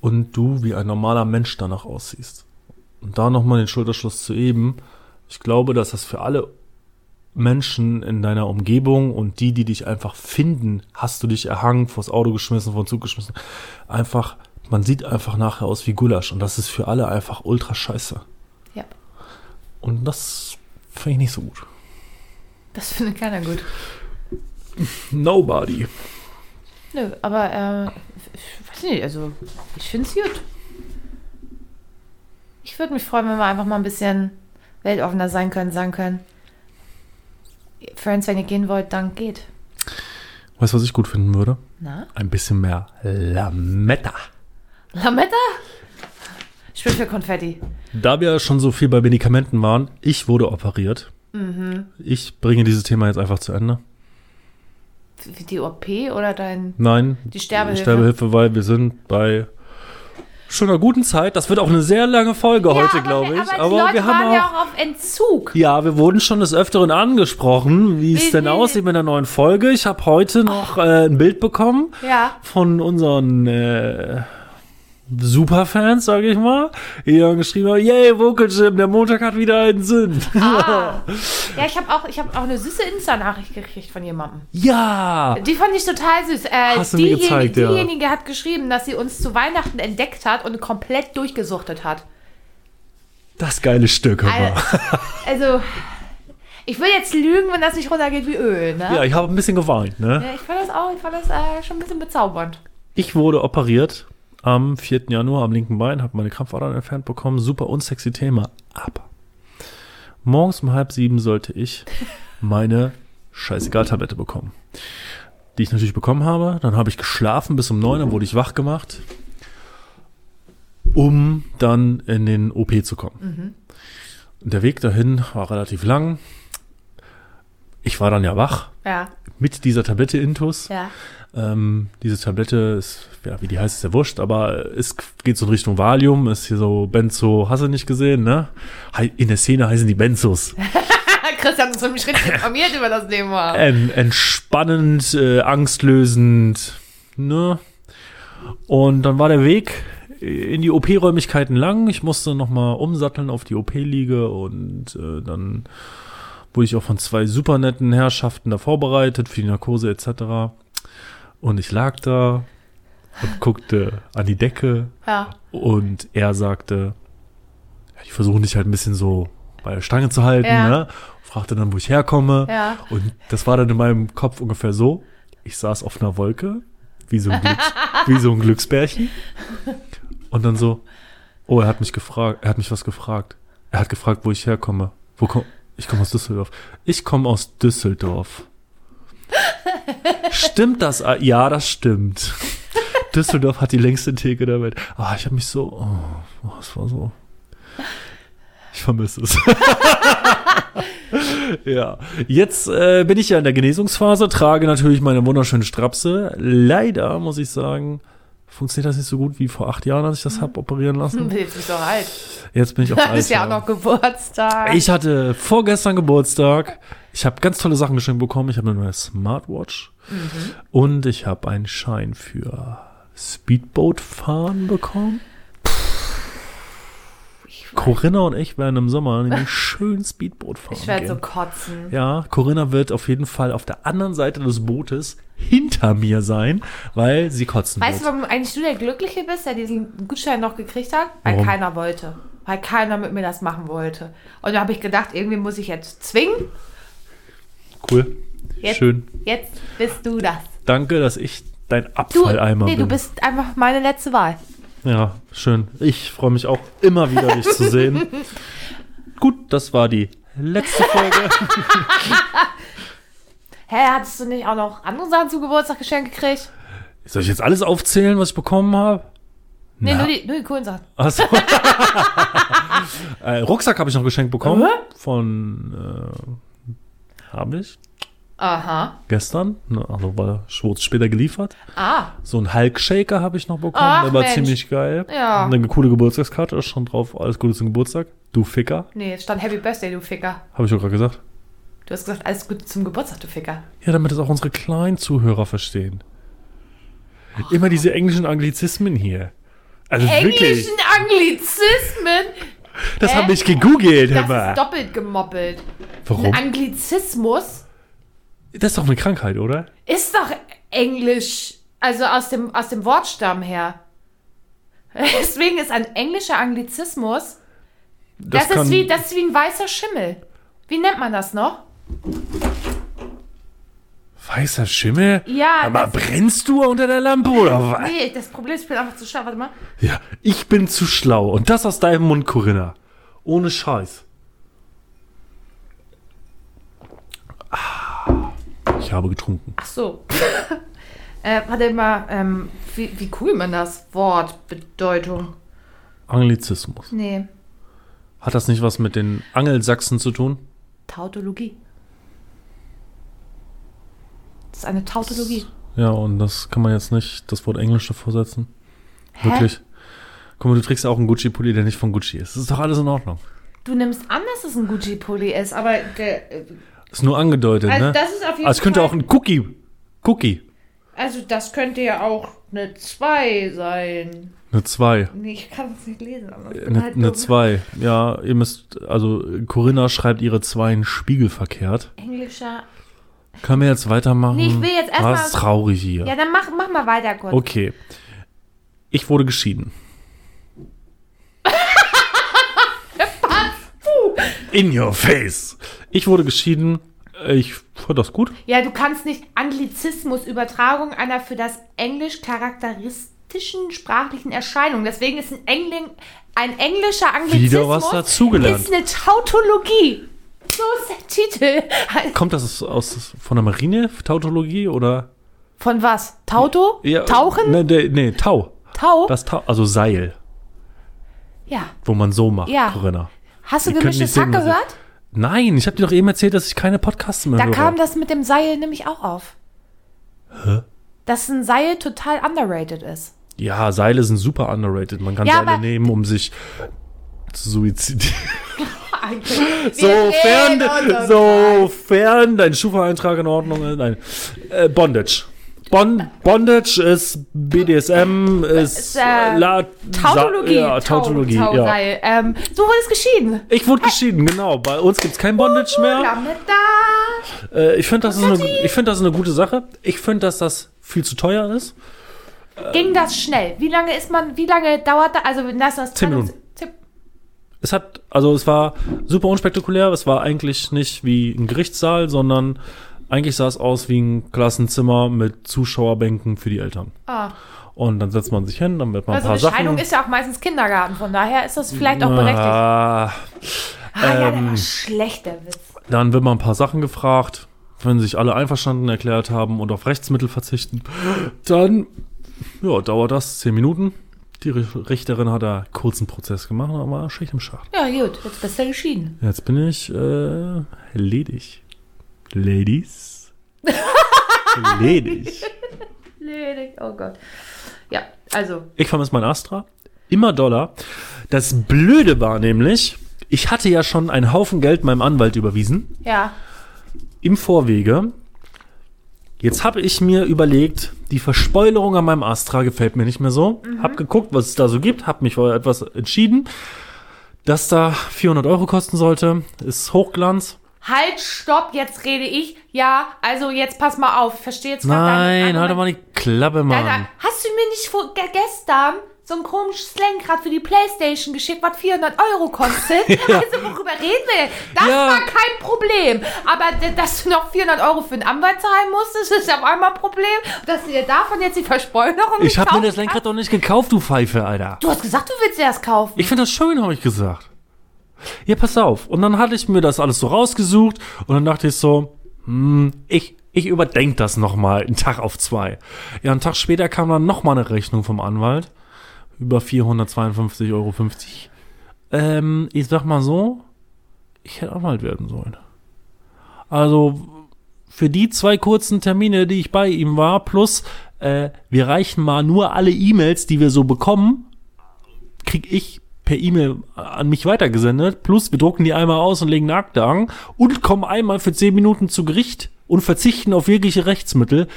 Speaker 1: und du wie ein normaler Mensch danach aussiehst. Und da nochmal den Schulterschluss zu eben. Ich glaube, dass das für alle Menschen in deiner Umgebung und die, die dich einfach finden, hast du dich erhangen, vors Auto geschmissen, vor den Zug geschmissen. Einfach, man sieht einfach nachher aus wie Gulasch und das ist für alle einfach ultra scheiße.
Speaker 2: Ja.
Speaker 1: Und das finde ich nicht so gut.
Speaker 2: Das findet keiner gut.
Speaker 1: Nobody.
Speaker 2: Nö, aber äh, ich weiß nicht, also ich finde es gut. Ich würde mich freuen, wenn wir einfach mal ein bisschen weltoffener sein können, sagen können. Friends, wenn ihr gehen wollt, dann geht.
Speaker 1: Weißt du, was ich gut finden würde?
Speaker 2: Na?
Speaker 1: Ein bisschen mehr Lametta.
Speaker 2: Lametta? Ich bin für Konfetti.
Speaker 1: Da wir schon so viel bei Medikamenten waren, ich wurde operiert. Ich bringe dieses Thema jetzt einfach zu Ende.
Speaker 2: Die OP oder dein.
Speaker 1: Nein,
Speaker 2: Die Sterbehilfe.
Speaker 1: Sterbehilfe, weil wir sind bei schon einer guten Zeit. Das wird auch eine sehr lange Folge heute, glaube ich.
Speaker 2: Aber,
Speaker 1: Aber, wir haben
Speaker 2: waren
Speaker 1: auch,
Speaker 2: ja auch auf Entzug.
Speaker 1: Ja, wir wurden schon des Öfteren angesprochen, wie es denn
Speaker 2: wie-
Speaker 1: aussieht mit der neuen Folge. Ich habe heute noch äh, ein Bild bekommen
Speaker 2: Ja.
Speaker 1: von unseren äh, Superfans, sage ich mal, die haben geschrieben haben, yay, Vocal Gym, der Montag hat wieder einen Sinn.
Speaker 2: Ah. Ja, ich habe auch, ich hab auch eine süße Insta-Nachricht gekriegt von jemandem.
Speaker 1: ja,
Speaker 2: Die fand ich total süß. Äh,
Speaker 1: Hast du mir
Speaker 2: diejenige,
Speaker 1: gezeigt, ja.
Speaker 2: diejenige hat geschrieben, dass sie uns zu Weihnachten entdeckt hat und komplett durchgesuchtet hat.
Speaker 1: das geile Stück. mal.
Speaker 2: Also, also, ich will jetzt lügen, wenn das nicht runtergeht wie Öl, ne?
Speaker 1: Ja, ich habe ein bisschen geweint, ne?
Speaker 2: Ja, ich fand das auch, ich fand das äh, schon ein bisschen bezaubernd.
Speaker 1: Ich wurde operiert am 4. Januar am linken Bein, habe meine Krampfadern entfernt bekommen. Super unsexy Thema. Aber morgens um halb sieben sollte ich meine Scheißegal-Tablette bekommen. Die ich natürlich bekommen habe. Dann habe ich geschlafen bis um neun, dann wurde ich wach gemacht, um dann in den OP zu kommen. Und Der Weg dahin war relativ lang. Ich war dann ja wach
Speaker 2: Ja,
Speaker 1: mit dieser Tablette Intus.
Speaker 2: ja.
Speaker 1: Ähm, diese Tablette ist, ja, wie die heißt, ist ja wurscht, aber es geht so in Richtung Valium, ist hier so Benzo, hast du nicht gesehen, ne? In der Szene heißen die Benzos.
Speaker 2: Christian ist mich richtig informiert über das Thema.
Speaker 1: En, entspannend, äh, angstlösend, ne? Und dann war der Weg in die OP-Räumlichkeiten lang. Ich musste nochmal umsatteln auf die OP-Liege und äh, dann wurde ich auch von zwei super netten Herrschaften da vorbereitet für die Narkose etc. Und ich lag da und guckte an die Decke
Speaker 2: Ja.
Speaker 1: und er sagte, ja, die versuchen dich halt ein bisschen so bei der Stange zu halten,
Speaker 2: Ja.
Speaker 1: ne? Fragte dann, wo ich herkomme.
Speaker 2: Ja.
Speaker 1: Und das war dann in meinem Kopf ungefähr so. Ich saß auf einer Wolke, wie so ein, Glücks wie so ein Glücksbärchen. Und dann so, oh, er hat mich gefragt, er hat mich was gefragt. Er hat gefragt, wo ich herkomme. Wo komm, ich komme aus Düsseldorf. Ich komme aus Düsseldorf. stimmt das? Ah, Ja, das stimmt. Düsseldorf hat die längste Theke der Welt. Ah, ich habe mich so, oh, es war so. Ich vermisse es. ja, jetzt äh, bin ich ja in der Genesungsphase, trage natürlich meine wunderschöne Strapse. Leider muss ich sagen, funktioniert das nicht so gut wie vor acht Jahren, als ich das hab operieren lassen.
Speaker 2: Jetzt bist du doch alt.
Speaker 1: Jetzt bin ich auch
Speaker 2: Du
Speaker 1: alt.
Speaker 2: hast ja auch noch Geburtstag.
Speaker 1: Ich hatte vorgestern Geburtstag. Ich habe ganz tolle Sachen geschenkt bekommen. Ich habe eine neue Smartwatch und ich habe einen Schein für Speedboat fahren bekommen. Corinna und ich werden im Sommer nämlich schön Speedboot fahren.
Speaker 2: ich werde so kotzen.
Speaker 1: Ja, Corinna wird auf jeden Fall auf der anderen Seite des Bootes hinter mir sein, weil sie kotzen
Speaker 2: Weißt du,
Speaker 1: wird.
Speaker 2: warum eigentlich du der Glückliche bist, der diesen Gutschein noch gekriegt hat? Weil
Speaker 1: Warum?
Speaker 2: keiner wollte. Weil keiner mit mir das machen wollte. Und da habe ich gedacht, irgendwie muss ich jetzt zwingen.
Speaker 1: Cool.
Speaker 2: Jetzt,
Speaker 1: Schön.
Speaker 2: Jetzt bist du das.
Speaker 1: Danke, dass ich dein
Speaker 2: Du,
Speaker 1: Abfalleimer
Speaker 2: nee,
Speaker 1: bin.
Speaker 2: du bist einfach meine letzte Wahl.
Speaker 1: Ja, schön. Ich freue mich auch immer wieder, dich zu sehen. Gut, das war die letzte Folge.
Speaker 2: Hä, hattest du nicht auch noch andere Sachen zu Geburtstag geschenkt gekriegt?
Speaker 1: Soll ich jetzt alles aufzählen, was ich bekommen habe?
Speaker 2: Nee, nur die, nur die coolen Sachen.
Speaker 1: Achso. äh, Rucksack habe ich noch geschenkt bekommen.
Speaker 2: Mhm.
Speaker 1: Von, äh, habe ich
Speaker 2: Aha.
Speaker 1: gestern. Also war Schwurz später geliefert.
Speaker 2: Ah,
Speaker 1: So ein Hulk-Shaker habe ich noch bekommen.
Speaker 2: Ach,
Speaker 1: Der war
Speaker 2: Mensch.
Speaker 1: ziemlich geil.
Speaker 2: Ja.
Speaker 1: Und eine coole Geburtstagskarte ist schon drauf. Alles Gute zum Geburtstag. Du Ficker.
Speaker 2: nee, es stand Happy Birthday, du Ficker.
Speaker 1: Habe ich doch gerade gesagt.
Speaker 2: Du hast gesagt, alles Gute zum Geburtstag, du Ficker.
Speaker 1: Ja, damit es auch unsere kleinen Zuhörer verstehen. Immer diese englischen Anglizismen hier. Also wirklich.
Speaker 2: Englischen Anglizismen?
Speaker 1: Das
Speaker 2: Hä?
Speaker 1: habe ich gegoogelt, hör
Speaker 2: Das
Speaker 1: mal.
Speaker 2: ist doppelt gemoppelt.
Speaker 1: Warum?
Speaker 2: Ein Anglizismus
Speaker 1: Das ist doch eine Krankheit, oder?
Speaker 2: ist doch Englisch, also aus dem, aus dem Wortstamm her. Deswegen ist ein englischer Anglizismus, das,
Speaker 1: kann-
Speaker 2: ist wie, das ist wie ein weißer Schimmel. Wie nennt man das noch?
Speaker 1: Weißer Schimmel?
Speaker 2: Ja,
Speaker 1: Aber
Speaker 2: das-
Speaker 1: brennst du unter der Lampe oder was?
Speaker 2: Nee, das Problem ist, ich bin einfach zu schlau. Warte mal.
Speaker 1: Ja, ich bin zu schlau. Und das aus deinem Mund, Corinna. Ohne Scheiß. Ah, Ich habe getrunken.
Speaker 2: Ach so. äh, warte mal, ähm, wie, wie cool man das Wort Bedeutung.
Speaker 1: Anglizismus.
Speaker 2: Nee,
Speaker 1: Hat das nicht was mit den Angelsachsen zu tun?
Speaker 2: Tautologie. Das ist eine Tautologie.
Speaker 1: Ja, und das kann man jetzt nicht das Wort Englisch davor setzen.
Speaker 2: Hä?
Speaker 1: Wirklich. Guck mal, du trägst auch einen Gucci-Pulli, der nicht von Gucci ist. Das ist doch alles in Ordnung.
Speaker 2: Du nimmst an, dass es ein Gucci-Pulli ist, aber der, äh,
Speaker 1: Ist nur angedeutet,
Speaker 2: also
Speaker 1: ne?
Speaker 2: das ist auf jeden
Speaker 1: Also es könnte
Speaker 2: Fall.
Speaker 1: auch ein Cookie. Cookie.
Speaker 2: also das könnte ja auch eine 2 sein.
Speaker 1: Eine 2.
Speaker 2: Nee, ich kann es nicht lesen.
Speaker 1: Eine
Speaker 2: halt
Speaker 1: eine
Speaker 2: dumm.
Speaker 1: 2. Ja, ihr müsst, also Corinna schreibt ihre 2 in spiegelverkehrt.
Speaker 2: Englischer.
Speaker 1: Können wir jetzt weitermachen?
Speaker 2: Nee, ich will jetzt erst
Speaker 1: Ah,
Speaker 2: mal-
Speaker 1: ist traurig hier.
Speaker 2: Ja, dann mach, mach mal weiter kurz.
Speaker 1: Okay. Ich wurde geschieden. In your face. Ich wurde geschieden. Ich fand das gut.
Speaker 2: Ja, du kannst nicht Anglizismus, Übertragung einer für das Englisch charakteristischen sprachlichen Erscheinung. Deswegen ist ein, Engling, ein englischer Anglizismus
Speaker 1: Wieder was dazugelernt.
Speaker 2: ist eine Tautologie. So ist der Titel.
Speaker 1: Kommt das aus, von der Marine, Tautologie oder?
Speaker 2: Von was? Tauto? Tauchen?
Speaker 1: Nee, nee, nee Tau.
Speaker 2: Tau?
Speaker 1: Das Tau, also Seil,
Speaker 2: ja.
Speaker 1: wo man so macht,
Speaker 2: Ja.
Speaker 1: Corinna.
Speaker 2: Hast du gemischtes Hack
Speaker 1: sehen, was ich-
Speaker 2: gehört?
Speaker 1: Nein, ich habe dir doch eben erzählt, dass ich keine Podcasts mehr
Speaker 2: Da
Speaker 1: höre.
Speaker 2: kam das mit dem Seil nämlich auch auf.
Speaker 1: Hä?
Speaker 2: Dass ein Seil total underrated ist.
Speaker 1: Ja, Seile sind super underrated. Man kann
Speaker 2: Ja,
Speaker 1: Seile nehmen, um sich zu suizidieren. Sofern, sofern dein Schufa-Eintrag in Ordnung ist. Nein. Äh, Bondage. Bon Bondage ist BDSM, ist
Speaker 2: äh,
Speaker 1: La
Speaker 2: Tautologie.
Speaker 1: Sa ja, Tautologie.
Speaker 2: Tau,
Speaker 1: ja.
Speaker 2: Ähm, du wurdest geschieden.
Speaker 1: Ich wurde geschieden, genau. Bei uns gibt es kein Bondage mehr.
Speaker 2: Da.
Speaker 1: Äh, ich finde, das, ist eine- ich find, das ist eine gute Sache. Ich finde, dass das viel zu teuer ist.
Speaker 2: Ging das schnell? Wie lange ist man, wie lange dauert das? Also, das das
Speaker 1: Zehn Minuten. Es hat, also es war super unspektakulär. Es war eigentlich nicht wie ein Gerichtssaal, sondern eigentlich sah es aus wie ein Klassenzimmer mit Zuschauerbänken für die Eltern.
Speaker 2: Ah.
Speaker 1: Und dann setzt man sich hin, dann wird man
Speaker 2: Also
Speaker 1: ein
Speaker 2: eine
Speaker 1: paar
Speaker 2: Scheidung
Speaker 1: Sachen.
Speaker 2: ist ja auch meistens Kindergarten, von daher ist das vielleicht auch berechtigt.
Speaker 1: Ah,
Speaker 2: ah ja, der
Speaker 1: ähm,
Speaker 2: war schlecht, der Witz.
Speaker 1: dann wird man ein paar Sachen gefragt. Wenn sich alle einverstanden erklärt haben und auf Rechtsmittel verzichten, dann ja, dauert das zehn Minuten. Die Ri- Richterin hat da kurzen Prozess gemacht, aber Schicht im Schacht.
Speaker 2: Ja, gut, jetzt bist du geschieden.
Speaker 1: Jetzt bin ich äh, ledig. Ladies. ledig.
Speaker 2: Ledig, oh Gott. Ja, also,
Speaker 1: Ich vermisse mein Astra. Immer Dollar. Das Blöde war nämlich, ich hatte ja schon einen Haufen Geld meinem Anwalt überwiesen.
Speaker 2: ja.
Speaker 1: Im Vorwege. Jetzt habe ich mir überlegt, die Verspoilerung an meinem Astra gefällt mir nicht mehr so. Hab geguckt, was es da so gibt, hab mich für etwas entschieden, das da 400 Euro kosten sollte. Ist Hochglanz.
Speaker 2: Halt, stopp, jetzt rede ich. Ja, also jetzt pass mal auf. Ich verstehe jetzt deinen
Speaker 1: Nein, halt doch mal die Klappe, Mann.
Speaker 2: Deine, hast du mir nicht vor, ge gestern so ein komisches Lenkrad für die Playstation geschickt, was 400 Euro kostet? Also worüber reden wir? Das
Speaker 1: Ja.
Speaker 2: war kein Problem. Aber dass du noch 400 Euro für einen Anwalt zahlen musstest, ist auf einmal ein Problem. Dass du dir davon jetzt die Verspoilerung
Speaker 1: Ich habe mir das Lenkrad doch nicht gekauft, du Pfeife, Alter.
Speaker 2: Du hast gesagt, du willst dir das kaufen.
Speaker 1: Ich finde das schön, habe ich gesagt. Ja, pass auf. Und dann hatte ich mir das alles so rausgesucht und dann dachte ich so, hm, ich, ich überdenke das nochmal, einen Tag auf zwei. Ja, einen Tag später kam dann nochmal eine Rechnung vom Anwalt. Über 452,50 Euro. Ähm, ich sag mal so, ich hätte Anwalt werden sollen. Also, für die zwei kurzen Termine, die ich bei ihm war, plus äh, wir reichen mal nur alle E-Mails, die wir so bekommen, krieg ich per E-Mail an mich weitergesendet. Plus wir drucken die einmal aus und legen eine Akte an und kommen einmal für 10 Minuten zu Gericht und verzichten auf jegliche Rechtsmittel.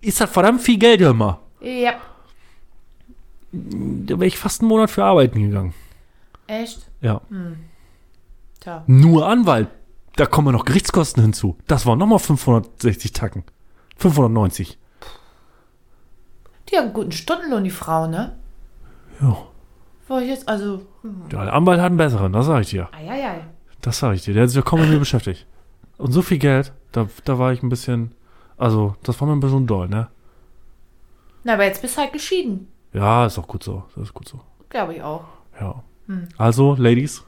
Speaker 1: Ist das verdammt viel Geld immer.
Speaker 2: Ja.
Speaker 1: Da wäre ich fast einen Monat für arbeiten gegangen.
Speaker 2: Echt?
Speaker 1: Ja.
Speaker 2: Tja.
Speaker 1: Nur Anwalt. Da kommen noch Gerichtskosten hinzu. Das waren nochmal 560 Tacken. 590.
Speaker 2: Die haben einen guten Stundenlohn, die Frau, ne?
Speaker 1: Ja.
Speaker 2: War ich jetzt, also,
Speaker 1: Der Anwalt hat einen besseren, das sage ich dir.
Speaker 2: eieiei.
Speaker 1: Das sage ich dir. Der hat sich ja kaum mit mir beschäftigt. Und so viel Geld, da, da war ich ein bisschen. Also, das war mir ein bisschen doll, ne?
Speaker 2: Na, aber jetzt bist du halt geschieden.
Speaker 1: Ja, ist auch gut so. Das ist gut so.
Speaker 2: Glaube ich auch.
Speaker 1: Ja. Also, Ladies,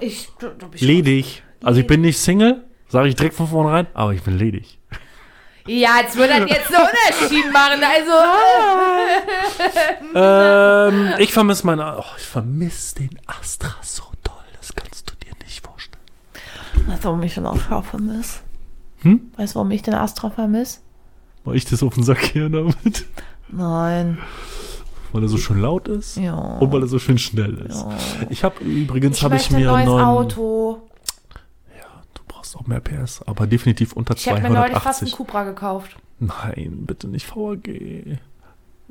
Speaker 2: Ich, bist
Speaker 1: ledig. Also, ich bin nicht Single, sage ich direkt von vornherein, aber ich bin ledig.
Speaker 2: Ja, jetzt würde das jetzt einen Unterschied machen. Also,
Speaker 1: ähm, ich vermisse meine. Oh, ich vermisse den Astra so doll. Das kannst du dir nicht vorstellen.
Speaker 2: weißt du, warum ich den Astra vermisse?
Speaker 1: Hm?
Speaker 2: Weißt du, warum ich den Astra vermisse?
Speaker 1: Weil ich das auf den Sack gehe damit.
Speaker 2: Nein.
Speaker 1: Weil er so schön laut ist.
Speaker 2: Ja.
Speaker 1: Und weil er so schön schnell ist.
Speaker 2: Ja.
Speaker 1: Ich habe übrigens
Speaker 2: Ich
Speaker 1: habe ich
Speaker 2: möchte ein
Speaker 1: mir
Speaker 2: neues
Speaker 1: neuen.
Speaker 2: Auto.
Speaker 1: Brauchst auch mehr PS, aber definitiv unter
Speaker 2: Ich habe mir neulich fast einen
Speaker 1: 280.
Speaker 2: Cupra gekauft.
Speaker 1: Nein, bitte nicht VAG.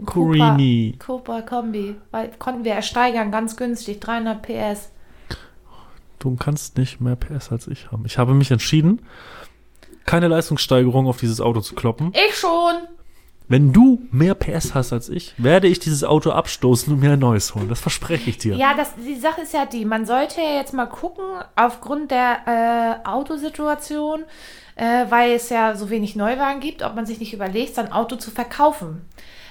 Speaker 1: Corini.
Speaker 2: Cupra Kombi. Weil konnten wir ersteigern, ganz günstig, 300 PS.
Speaker 1: Du kannst nicht mehr PS als ich haben. Ich habe mich entschieden, keine Leistungssteigerung auf dieses Auto zu kloppen.
Speaker 2: Ich schon.
Speaker 1: Wenn du mehr PS hast als ich, werde ich dieses Auto abstoßen und mir ein neues holen. Das verspreche ich dir.
Speaker 2: Ja, das, die Sache ist ja die, man sollte ja jetzt mal gucken, aufgrund der äh, Autosituation, äh, weil es ja so wenig Neuwagen gibt, ob man sich nicht überlegt, sein Auto zu verkaufen.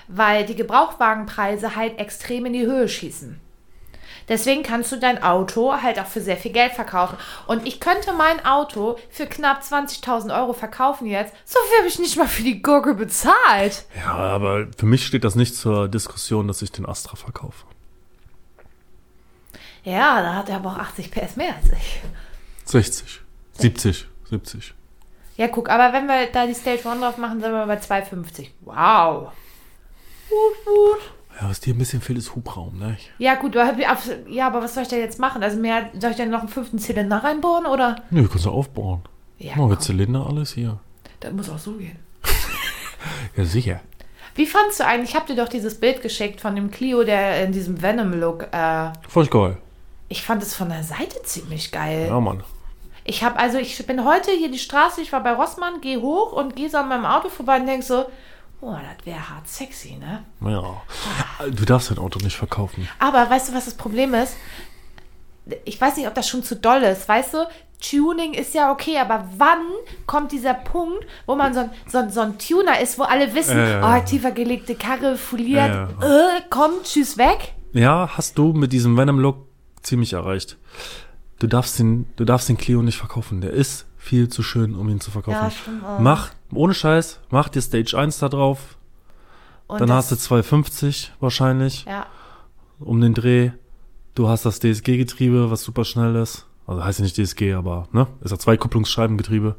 Speaker 2: Weil die Gebrauchtwagenpreise halt extrem in die Höhe schießen. Deswegen kannst du dein Auto halt auch für sehr viel Geld verkaufen. Und ich könnte mein Auto für knapp 20.000 Euro verkaufen jetzt. So viel habe ich nicht mal für die Gurke bezahlt.
Speaker 1: Ja, aber für mich steht das nicht zur Diskussion, dass ich den Astra verkaufe.
Speaker 2: Ja, da hat er aber auch 80 PS mehr als ich.
Speaker 1: 60, 70, 70.
Speaker 2: Ja, guck, aber wenn wir da die Stage 1 drauf machen, sind wir bei 2,50. Wow. Gut, gut.
Speaker 1: Ja, was dir ein bisschen fehlt, ist Hubraum, ne?
Speaker 2: Ja, gut, ja, aber was soll ich denn jetzt machen? Also mehr, soll ich denn noch einen fünften Zylinder reinbohren oder?
Speaker 1: Nö, kannst du aufbauen.
Speaker 2: Ja,
Speaker 1: Machen wir Zylinder, alles hier.
Speaker 2: das muss auch so gehen.
Speaker 1: Ja, sicher.
Speaker 2: Wie fandst du eigentlich, ich habe dir doch dieses Bild geschickt von dem Clio, der in diesem Venom-Look, äh,
Speaker 1: Voll geil.
Speaker 2: ich fand es von der Seite ziemlich geil.
Speaker 1: Ja, Mann.
Speaker 2: Ich habe also, ich bin heute hier die Straße, ich war bei Rossmann, gehe hoch und gehe so an meinem Auto vorbei und denk so, oh, das wäre hart sexy, ne?
Speaker 1: Ja. Du darfst dein Auto nicht verkaufen.
Speaker 2: Aber weißt du, was das Problem ist? Ich weiß nicht, ob das schon zu doll ist, weißt du? Tuning ist ja okay, aber wann kommt dieser Punkt, wo man so ein, so ein, so ein Tuner ist, wo alle wissen,
Speaker 1: ja.
Speaker 2: oh, tiefer gelegte Karre, foliert,
Speaker 1: Ja,
Speaker 2: Äh, komm, tschüss, weg.
Speaker 1: Ja, hast du mit diesem Venom-Look ziemlich erreicht. Du darfst den, du darfst den Clio nicht verkaufen. Der ist viel zu schön, um ihn zu verkaufen.
Speaker 2: Ja.
Speaker 1: Mach, ohne Scheiß, mach dir Stage 1 da drauf.
Speaker 2: Und
Speaker 1: Dann hast du 250 wahrscheinlich
Speaker 2: Ja,
Speaker 1: um den Dreh. Du hast das DSG-Getriebe, was super schnell ist. Also heißt ja nicht DSG, aber ne? Ist ja zwei Kupplungsscheibengetriebe.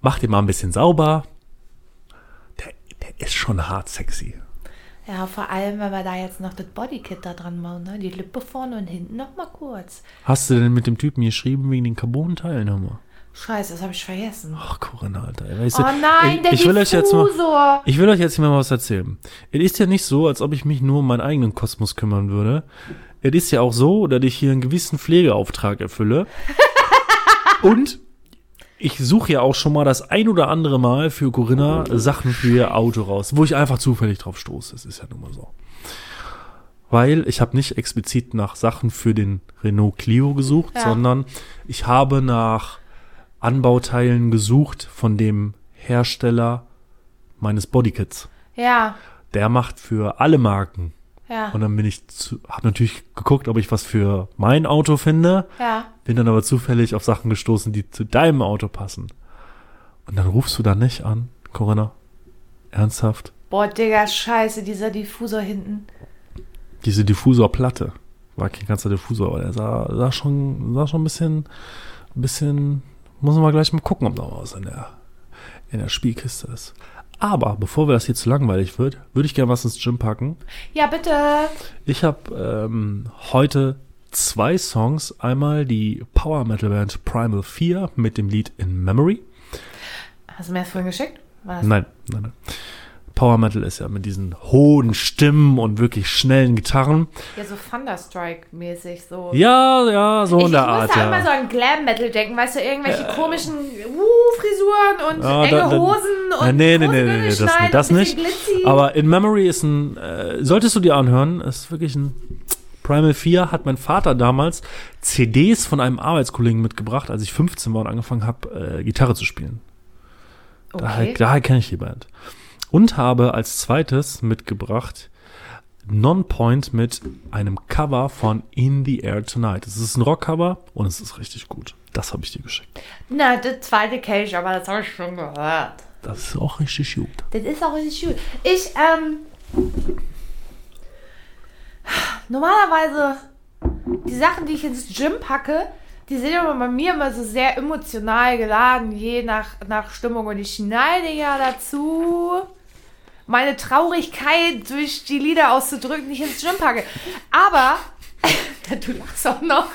Speaker 1: Mach den mal ein bisschen sauber. Der, der ist schon hart sexy.
Speaker 2: ja, vor allem, wenn wir da jetzt noch das Bodykit da dran machen, ne? Die Lippe vorne und hinten noch mal kurz.
Speaker 1: Hast du denn mit dem Typen geschrieben wegen den Carbon-Teilen? Hör mal?
Speaker 2: Scheiße, das habe ich vergessen.
Speaker 1: Ach, Corinna, Alter. Weißt
Speaker 2: Oh nein,
Speaker 1: ich,
Speaker 2: der
Speaker 1: ich will euch jetzt mal, ich will euch jetzt mal was erzählen. Es ist ja nicht so, als ob ich mich nur um meinen eigenen Kosmos kümmern würde. Es ist ja auch so, dass ich hier einen gewissen Pflegeauftrag erfülle. Und ich suche ja auch schon mal das ein oder andere Mal für Corinna Sachen für ihr Auto raus, wo ich einfach zufällig drauf stoße. Das ist ja nun mal so. Weil ich habe nicht explizit nach Sachen für den Renault Clio gesucht,
Speaker 2: Ja.
Speaker 1: sondern ich habe nach Anbauteilen gesucht von dem Hersteller meines Bodykits.
Speaker 2: Ja,
Speaker 1: Der macht für alle Marken.
Speaker 2: ja,
Speaker 1: Und dann bin ich zu, habe natürlich geguckt, ob ich was für mein Auto finde,
Speaker 2: ja.
Speaker 1: bin dann aber zufällig auf Sachen gestoßen, die zu deinem Auto passen. Und dann rufst du da nicht an, Corinna. Ernsthaft?
Speaker 2: Boah, Digga, scheiße, dieser Diffusor hinten.
Speaker 1: Diese Diffusorplatte. War kein ganzer Diffusor, aber der sah, sah schon, sah schon ein bisschen, ein bisschen, muss man mal gleich mal gucken, ob da was in der, in der Spielkiste ist. Aber bevor wir das hier zu langweilig wird, würde ich gerne was ins Gym packen.
Speaker 2: Ja, bitte.
Speaker 1: Ich habe ähm, heute zwei Songs. Einmal die Power Metal Band Primal 4 mit dem Lied In Memory.
Speaker 2: Hast du mir das vorhin geschickt?
Speaker 1: Nein, nein, nein. Power Metal ist ja mit diesen hohen Stimmen und wirklich schnellen Gitarren.
Speaker 2: Ja, so Thunderstrike-mäßig, so.
Speaker 1: Ja, ja, so
Speaker 2: ich
Speaker 1: in der
Speaker 2: muss
Speaker 1: Art,
Speaker 2: da immer so
Speaker 1: ja.
Speaker 2: an Glam-Metal denken, weißt du, irgendwelche komischen uh, Frisuren und
Speaker 1: Ja,
Speaker 2: enge
Speaker 1: da- da-
Speaker 2: Hosen
Speaker 1: Ja,
Speaker 2: und
Speaker 1: nee, nee, nee, nee, nee, das, nee, das nicht.
Speaker 2: Glitzy.
Speaker 1: Aber In Memory ist ein, äh, solltest du dir anhören, ist wirklich ein Primal 4 hat mein Vater damals CDs von einem Arbeitskollegen mitgebracht, als ich 15 war und angefangen habe, äh, Gitarre zu spielen. Daher,
Speaker 2: Okay.
Speaker 1: daher kenne ich die Band. Und habe als zweites mitgebracht Non-Point mit einem Cover von In the Air Tonight. Es ist ein Rockcover und es ist richtig gut. Das habe ich dir geschickt.
Speaker 2: Na, das zweite kenne ich, aber das habe ich schon gehört.
Speaker 1: Das ist auch richtig gut.
Speaker 2: Das ist auch richtig gut. Ich, ähm. Normalerweise, die Sachen, die ich ins Gym packe, die sind aber bei mir immer so sehr emotional geladen, je nach, nach Stimmung. Und ich schneide ja dazu, meine Traurigkeit durch die Lieder auszudrücken, ich ins Gym packe. Aber, du lachst auch noch.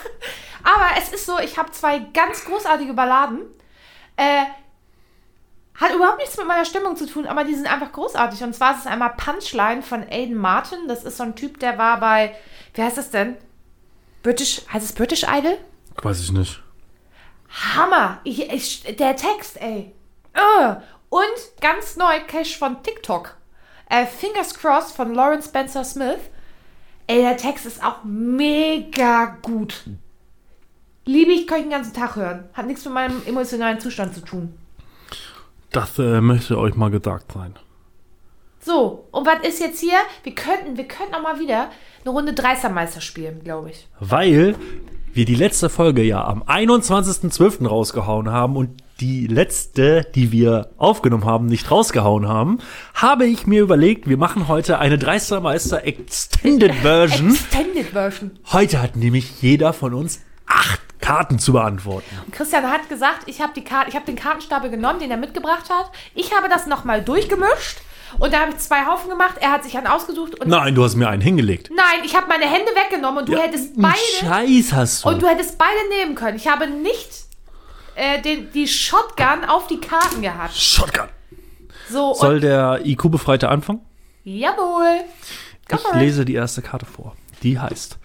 Speaker 2: Aber es ist so, ich habe zwei ganz großartige Balladen. Äh, hat überhaupt nichts mit meiner Stimmung zu tun, aber die sind einfach großartig. Und zwar ist es einmal Punchline von Aiden Martin. Das ist so ein Typ, der war bei, wie heißt das denn? British, heißt es British Idol?
Speaker 1: Weiß ich nicht.
Speaker 2: Hammer! Ich, ich, der Text, ey. Äh. Und ganz neu Cash von TikTok. Äh, Fingers Crossed von Lauren Spencer Smith. Ey, der Text ist auch mega gut. Liebe ich, kann ich den ganzen Tag hören. Hat nichts mit meinem emotionalen Zustand zu tun.
Speaker 1: Das äh, möchte euch mal gesagt sein.
Speaker 2: So, und was ist jetzt hier? Wir könnten, wir könnten auch mal wieder eine Runde Dreistermeister spielen, glaube ich.
Speaker 1: Weil wir die letzte Folge ja am 21.12. rausgehauen haben und die letzte, die wir aufgenommen haben, nicht rausgehauen haben, habe ich mir überlegt, wir machen heute eine Dreistermeister Extended Version.
Speaker 2: Extended Version.
Speaker 1: Heute hat nämlich jeder von uns acht Karten zu beantworten.
Speaker 2: Und Christian hat gesagt, ich habe die Karte, ich habe den Kartenstapel genommen, den er mitgebracht hat. Ich habe das nochmal durchgemischt und da habe ich zwei Haufen gemacht. Er hat sich einen ausgesucht und
Speaker 1: Nein, du hast mir einen hingelegt.
Speaker 2: nein, ich habe meine Hände weggenommen und du hättest
Speaker 1: Einen
Speaker 2: beide
Speaker 1: Scheiß hast du.
Speaker 2: und du hättest beide nehmen können. Ich habe nicht äh, den, die Shotgun auf die Karten gehabt.
Speaker 1: Shotgun.
Speaker 2: So und
Speaker 1: Soll der IQ-Befreite anfangen?
Speaker 2: jawohl. Go
Speaker 1: Ich lese die erste Karte vor. Die heißt,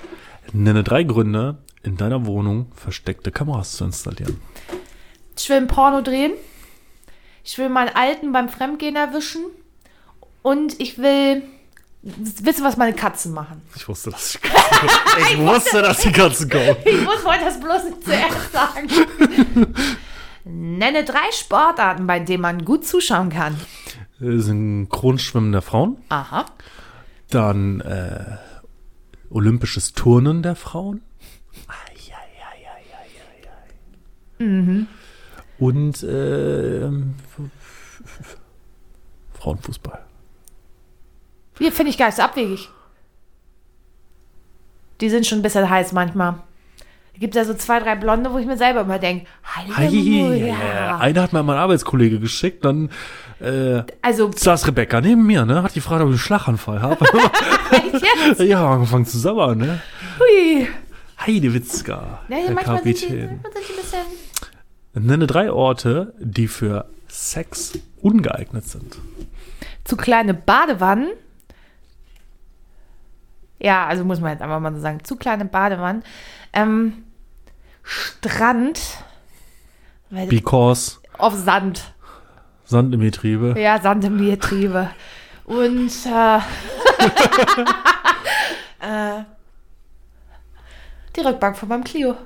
Speaker 1: nenne drei Gründe, in deiner Wohnung versteckte Kameras zu installieren.
Speaker 2: Ich will ein Porno drehen. Ich will meinen Alten beim Fremdgehen erwischen. Und ich will wissen, was meine Katzen machen.
Speaker 1: Ich wusste, dass die Katzen kommen. Ich wusste, dass die Katzen kommen.
Speaker 2: Ich muss wollte das bloß nicht zuerst sagen. Nenne drei Sportarten, bei denen man gut zuschauen kann.
Speaker 1: Synchronschwimmen der Frauen.
Speaker 2: Aha.
Speaker 1: Dann äh, olympisches Turnen der Frauen. Mhm. Und äh, Frauenfußball.
Speaker 2: Hier finde ich gar nicht so abwegig. Die sind schon ein bisschen heiß manchmal. Da gibt es ja so zwei, drei Blonde, wo ich mir selber immer denke, Halleluja.
Speaker 1: Einer hat mir mein Arbeitskollege geschickt, dann äh,
Speaker 2: Also,
Speaker 1: saß Rebecca neben mir, ne? Hat die gefragt, ob ich einen Schlaganfall habe. ja, angefangen zu sabbern, ne?
Speaker 2: hui.
Speaker 1: Heidewitzka,
Speaker 2: Ja,
Speaker 1: der
Speaker 2: manchmal sind die,
Speaker 1: Kapitän.
Speaker 2: manchmal sind die ein bisschen...
Speaker 1: Nenne drei Orte, die für Sex ungeeignet sind.
Speaker 2: zu kleine Badewannen. Ja, also muss man jetzt einfach mal so sagen, zu kleine Badewannen. Ähm, Strand. Weil
Speaker 1: Because
Speaker 2: auf Sand.
Speaker 1: Sand im Getriebe.
Speaker 2: Ja, Sand im Getriebe. Und äh, äh, die Rückbank von meinem Clio.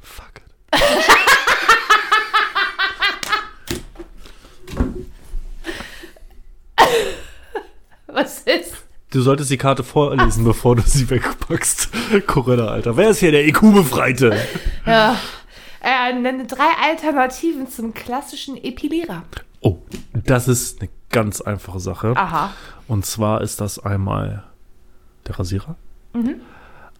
Speaker 1: Fuck it.
Speaker 2: Was ist?
Speaker 1: Du solltest die Karte vorlesen, bevor du sie wegpackst. Corinna, Alter. Wer ist hier der IQ-Befreite?
Speaker 2: Ja. Äh, nenne drei Alternativen zum klassischen Epilierer.
Speaker 1: Oh, das ist eine ganz einfache Sache.
Speaker 2: Aha.
Speaker 1: Und zwar ist das einmal der Rasierer.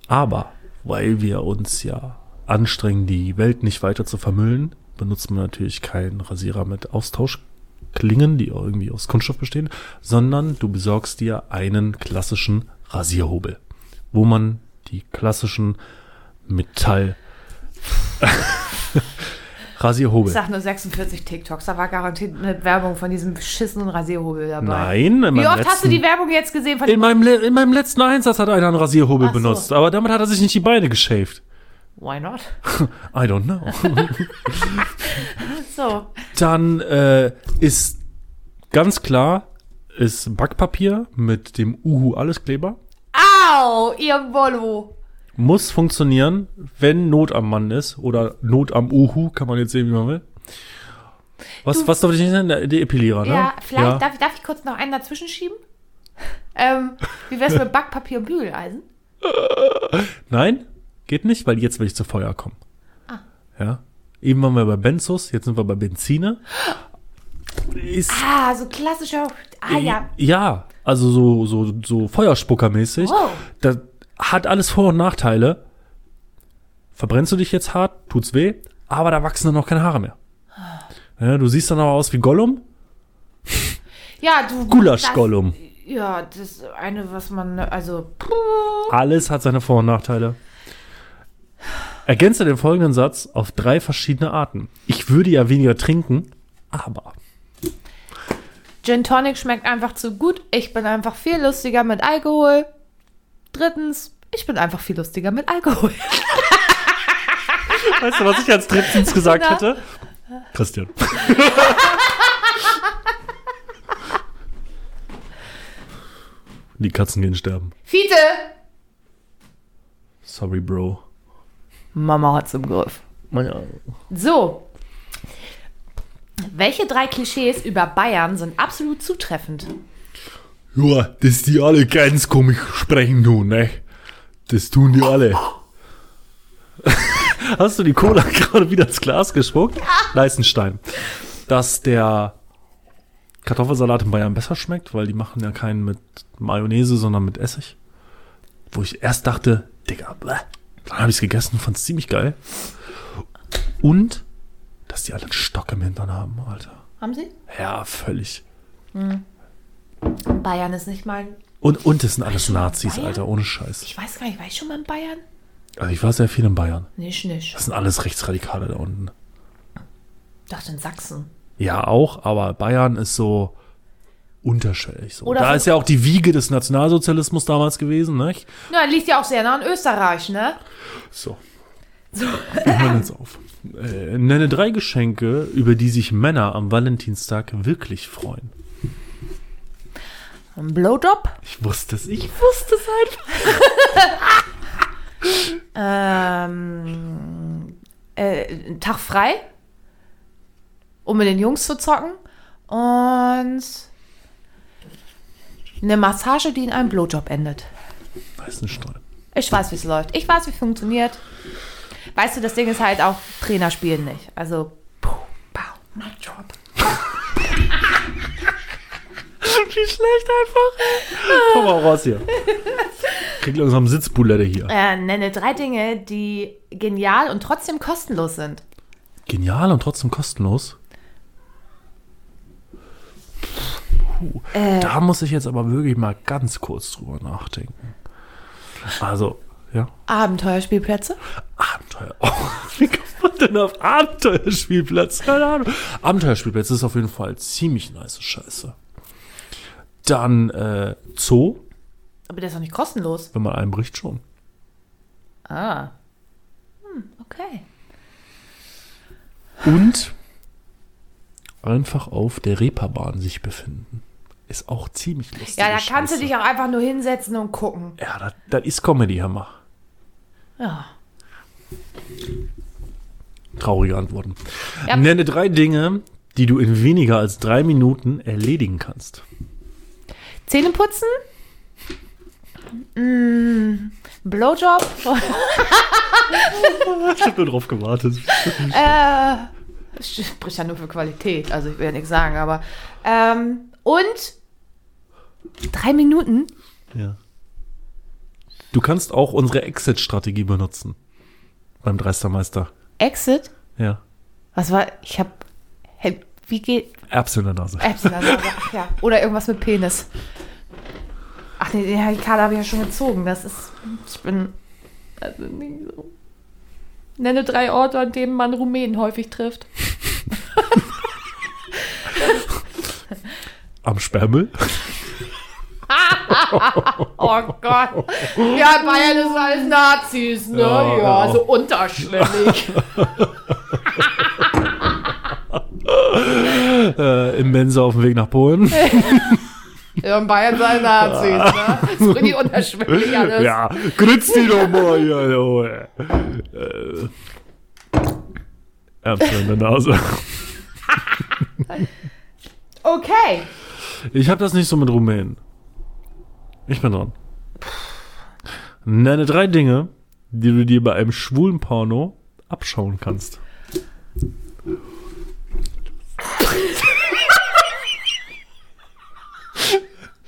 Speaker 1: Aber weil wir uns ja anstrengen, die Welt nicht weiter zu vermüllen, benutzt man natürlich keinen Rasierer mit Austauschklingen, die irgendwie aus Kunststoff bestehen, sondern du besorgst dir einen klassischen Rasierhobel, wo man die klassischen Metall Rasierhobel.
Speaker 2: Ich sag nur 46 TikToks, da war garantiert eine Werbung von diesem beschissenen Rasierhobel dabei.
Speaker 1: Nein, in
Speaker 2: Wie oft hast du
Speaker 1: letzten-
Speaker 2: die Werbung jetzt gesehen von
Speaker 1: In meinem, in meinem letzten Einsatz hat einer einen Rasierhobel
Speaker 2: Ach so.
Speaker 1: benutzt, aber damit hat er sich nicht die Beine geschäft.
Speaker 2: Why not?
Speaker 1: I don't know.
Speaker 2: So.
Speaker 1: Dann äh, ist ganz klar, ist Backpapier mit dem Uhu Alleskleber.
Speaker 2: Au, ihr Volvo.
Speaker 1: Muss funktionieren, wenn Not am Mann ist oder Not am Uhu, kann man jetzt sehen, wie man will. Was, was darf ich nicht nennen? Die Epilierer, ne?
Speaker 2: Ja, vielleicht Darf, ich, darf ich kurz noch einen dazwischen schieben? Ähm, wie wär's mit Backpapier und Bügeleisen?
Speaker 1: Nein, geht nicht, weil jetzt will ich zu Feuer kommen.
Speaker 2: Ah.
Speaker 1: Ja. Eben waren wir bei Benzos, jetzt sind wir bei Benziner. Ist,
Speaker 2: Ah, so klassischer. Ah ja.
Speaker 1: ja, also so, so, so Feuerspuckermäßig.
Speaker 2: Wow.
Speaker 1: Das hat alles Vor- und Nachteile. Verbrennst du dich jetzt hart, tut's weh, aber da wachsen dann auch keine Haare mehr. Ja, du siehst dann aber aus wie Gollum.
Speaker 2: Ja, du.
Speaker 1: Gulasch-Gollum.
Speaker 2: Ja, das ist eine, was man. Also.
Speaker 1: Alles hat seine Vor- und Nachteile. Ergänze den folgenden Satz auf drei verschiedene Arten. Ich würde ja weniger trinken, aber.
Speaker 2: Gin Tonic schmeckt einfach zu gut. Ich bin einfach viel lustiger mit Alkohol. Drittens, ich bin einfach viel lustiger mit Alkohol.
Speaker 1: Weißt du, was ich als drittens gesagt
Speaker 2: Na?
Speaker 1: hätte? Christian. Die Katzen gehen sterben.
Speaker 2: Fiete!
Speaker 1: Sorry, Bro.
Speaker 2: Mama hat's im Griff.
Speaker 1: Meine
Speaker 2: So. Welche drei Klischees über Bayern sind absolut zutreffend?
Speaker 1: Ja, dass die alle ganz komisch sprechen tun, ne? Das tun die alle. Hast du die Cola gerade wieder ins Glas gespuckt? Leistenstein. Dass der Kartoffelsalat in Bayern besser schmeckt, weil die machen ja keinen mit Mayonnaise, sondern mit Essig. Wo ich erst dachte, Digga, bäh. Dann habe ich es gegessen, fand es ziemlich geil. Und, dass die alle einen Stock im Hintern haben, Alter.
Speaker 2: Haben Sie?
Speaker 1: Ja, völlig.
Speaker 2: Bayern ist nicht mal.
Speaker 1: Und, und es sind alles Nazis? Alter, ohne Scheiß.
Speaker 2: Ich weiß gar nicht, war ich schon mal in Bayern?
Speaker 1: Also ich war sehr viel in Bayern.
Speaker 2: Nicht, nicht.
Speaker 1: Das sind alles Rechtsradikale da unten.
Speaker 2: Dachte in Sachsen.
Speaker 1: Ja, auch, aber Bayern ist so unterschwellig. So.
Speaker 2: Oder
Speaker 1: da ist ja auch die Wiege des Nationalsozialismus damals gewesen, ne?
Speaker 2: Ja, liegt ja auch sehr nah an Österreich, ne?
Speaker 1: So. Wir hören jetzt auf. Äh, nenne drei Geschenke, über die sich Männer am Valentinstag wirklich freuen.
Speaker 2: Ein Blowjob?
Speaker 1: Ich wusste es, ich wusste es einfach.
Speaker 2: Ähm, äh, Tag frei, um mit den Jungs zu zocken. Und eine Massage, die in einem Blowjob endet.
Speaker 1: Weiß nicht, Stein.
Speaker 2: Ich weiß, wie es läuft. Ich weiß, wie es funktioniert. Weißt du, das Ding ist halt auch, Trainer spielen nicht. Also, puh, pow, my job.
Speaker 1: Wie schlecht einfach. Komm mal raus hier. Krieg langsam Sitzbulette hier.
Speaker 2: Äh, nenne drei Dinge, die genial und trotzdem kostenlos sind.
Speaker 1: Genial und trotzdem kostenlos. Puh,
Speaker 2: Äh.
Speaker 1: Da muss ich jetzt aber wirklich mal ganz kurz drüber nachdenken. Also, ja,
Speaker 2: Abenteuerspielplätze.
Speaker 1: Abenteuer. Oh, wie kommt man denn auf Abenteuerspielplatz? Keine Ahnung. Abenteuerspielplatz ist auf jeden Fall ziemlich nice Scheiße. Dann äh, Zoo,
Speaker 2: Aber der ist doch nicht kostenlos.
Speaker 1: wenn man einbricht schon.
Speaker 2: Ah. Hm, okay.
Speaker 1: Und einfach auf der Reeperbahn sich befinden. Ist auch ziemlich lustig.
Speaker 2: Ja, da kannst du dich auch einfach nur hinsetzen und gucken.
Speaker 1: Ja, das, ist Comedy, Hammer.
Speaker 2: Ja.
Speaker 1: Traurige Antworten.
Speaker 2: Ja.
Speaker 1: Nenne drei Dinge, die du in weniger als drei Minuten erledigen kannst.
Speaker 2: Zähne putzen? Mm, Blowjob?
Speaker 1: Ich habe nur drauf gewartet.
Speaker 2: äh, spricht ja nur für Qualität, also ich will ja nichts sagen, aber. Ähm, und drei Minuten?
Speaker 1: Ja. Du kannst auch unsere Exit-Strategie benutzen. Beim Dreistermeister.
Speaker 2: Exit?
Speaker 1: Ja.
Speaker 2: Was war. Ich hab. Hey, wie geht.
Speaker 1: Erbsen in der Nase.
Speaker 2: Apps in der Nase. Ja. Oder irgendwas mit Penis. Ach nee, die Karte habe ich ja schon gezogen. Das ist. Ich bin. Also nicht so. Nenne drei Orte, an denen man Rumänen häufig trifft.
Speaker 1: Am Sperrmüll.
Speaker 2: Oh Gott. Ja, Bayern ist alles Nazis, ne?
Speaker 1: Ja,
Speaker 2: Ja,
Speaker 1: ja.
Speaker 2: so unterschwellig.
Speaker 1: Äh, Im Mensa auf dem Weg nach Polen.
Speaker 2: Ja, in Bayern sind Nazis, ne? So richtig unterschwellig alles.
Speaker 1: Ja, grütz die doch mal hier. du, Äh, Erbsen in der Nase.
Speaker 2: Okay.
Speaker 1: Ich habe das nicht so mit Rumänen. Ich bin dran. Nenne drei Dinge, die du dir bei einem schwulen Porno abschauen kannst.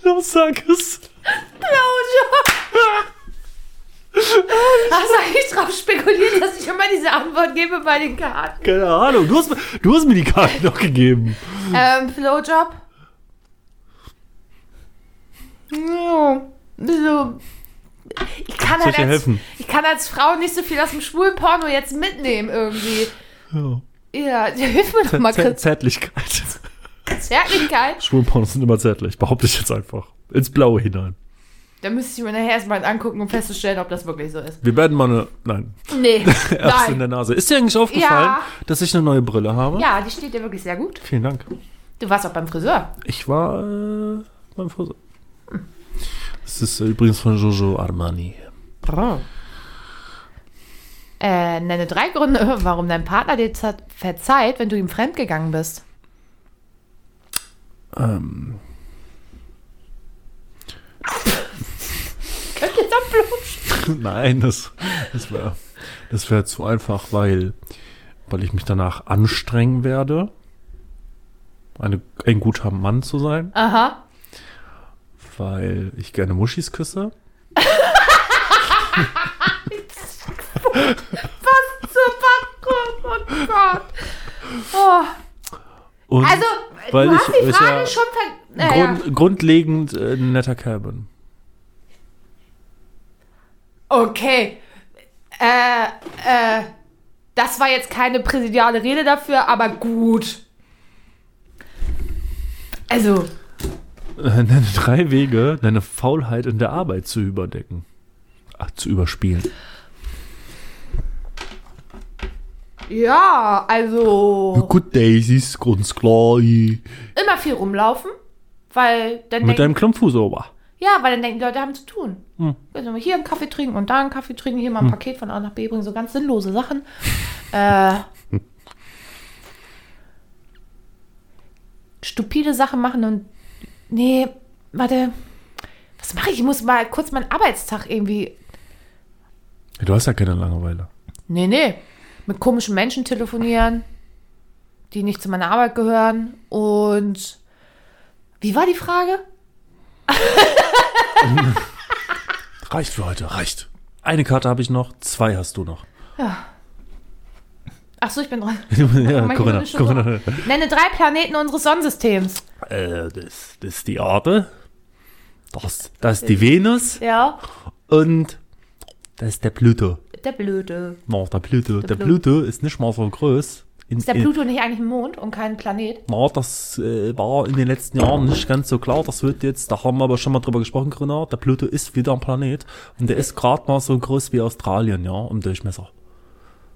Speaker 1: Los, sag es.
Speaker 2: Hast du eigentlich drauf spekuliert, dass ich immer diese Antwort gebe bei den Karten?
Speaker 1: Keine Ahnung. Du hast, du hast mir die Karte noch gegeben.
Speaker 2: Ähm, Flowjob? Ja, so. Ich kann, halt als,
Speaker 1: helfen?
Speaker 2: ich kann als Frau nicht so viel aus dem schwulen Porno jetzt mitnehmen irgendwie.
Speaker 1: Ja.
Speaker 2: Ja, hilf mir doch mal, Chris.
Speaker 1: Zärtlichkeit.
Speaker 2: Zärtlichkeit.
Speaker 1: Schwulen Pornos sind immer zärtlich. Behaupte ich jetzt einfach. Ins Blaue hinein.
Speaker 2: Da müsste ich mir nachher erstmal angucken, um festzustellen, ob das wirklich so ist.
Speaker 1: Wir werden mal eine. Nein.
Speaker 2: Nee,
Speaker 1: Erst in der Nase. Ist dir eigentlich aufgefallen,
Speaker 2: Ja.
Speaker 1: dass ich eine neue Brille habe?
Speaker 2: Ja, die steht dir wirklich sehr gut.
Speaker 1: Vielen Dank.
Speaker 2: Du warst auch beim Friseur.
Speaker 1: Ich war äh, beim Friseur. Das ist äh, übrigens von Giorgio Armani.
Speaker 2: Äh, nenne drei Gründe, warum dein Partner dir verzeiht, wenn du ihm fremdgegangen bist.
Speaker 1: Ähm,
Speaker 2: Könnt ihr da
Speaker 1: nein, das, das wäre das wär zu einfach, weil, weil ich mich danach anstrengen werde, eine, ein guter Mann zu sein,
Speaker 2: Aha.
Speaker 1: Weil ich gerne Muschis küsse.
Speaker 2: Super, oh Gott. Oh.
Speaker 1: Und
Speaker 2: Also,
Speaker 1: Weil
Speaker 2: du
Speaker 1: ich-
Speaker 2: hast die Frage
Speaker 1: ja
Speaker 2: schon ver... Naja.
Speaker 1: grund, grundlegend äh, ein netter Kerl bin.
Speaker 2: Okay. Äh, äh, das war jetzt keine präsidiale Rede dafür, aber gut. Also,
Speaker 1: Äh, Nenne drei Wege, deine Faulheit in der Arbeit zu überdecken. Ach, zu überspielen.
Speaker 2: ja, also
Speaker 1: Good Days ist ganz klar. Mit
Speaker 2: immer viel rumlaufen, weil dann denken,
Speaker 1: deinem Klumpfuß aber.
Speaker 2: ja, weil dann denken die Leute haben zu tun. Also hier einen Kaffee trinken und da einen Kaffee trinken, hier mal ein Paket von A nach B bringen, so ganz sinnlose Sachen. äh, stupide Sachen machen und nee, warte, was mache ich? Ich muss mal kurz meinen Arbeitstag irgendwie
Speaker 1: Du hast ja keine Langeweile.
Speaker 2: Nee, nee. Mit komischen Menschen telefonieren, die nicht zu meiner Arbeit gehören. Und wie war die Frage?
Speaker 1: Reicht für heute, reicht. Eine Karte habe ich noch, zwei hast du noch.
Speaker 2: Ach so, ich bin dran.
Speaker 1: ja, Corinna,
Speaker 2: durch. Nenne drei Planeten unseres Sonnensystems.
Speaker 1: Äh, das, das ist die Erde. Das, das ist die Venus.
Speaker 2: Ja.
Speaker 1: Und das ist der Pluto.
Speaker 2: Der Blöde.
Speaker 1: No, der Pluto. Der,
Speaker 2: Plu-
Speaker 1: Pluto ist nicht mal so groß. In,
Speaker 2: Ist der
Speaker 1: in-
Speaker 2: Pluto nicht eigentlich ein Mond und kein Planet?
Speaker 1: Na, das äh, war in den letzten Jahren nicht ganz so klar. Das wird jetzt, da haben wir aber schon mal drüber gesprochen, Corinna. Der Pluto ist wieder ein Planet. Und der ist gerade mal so groß wie Australien, ja, im Durchmesser.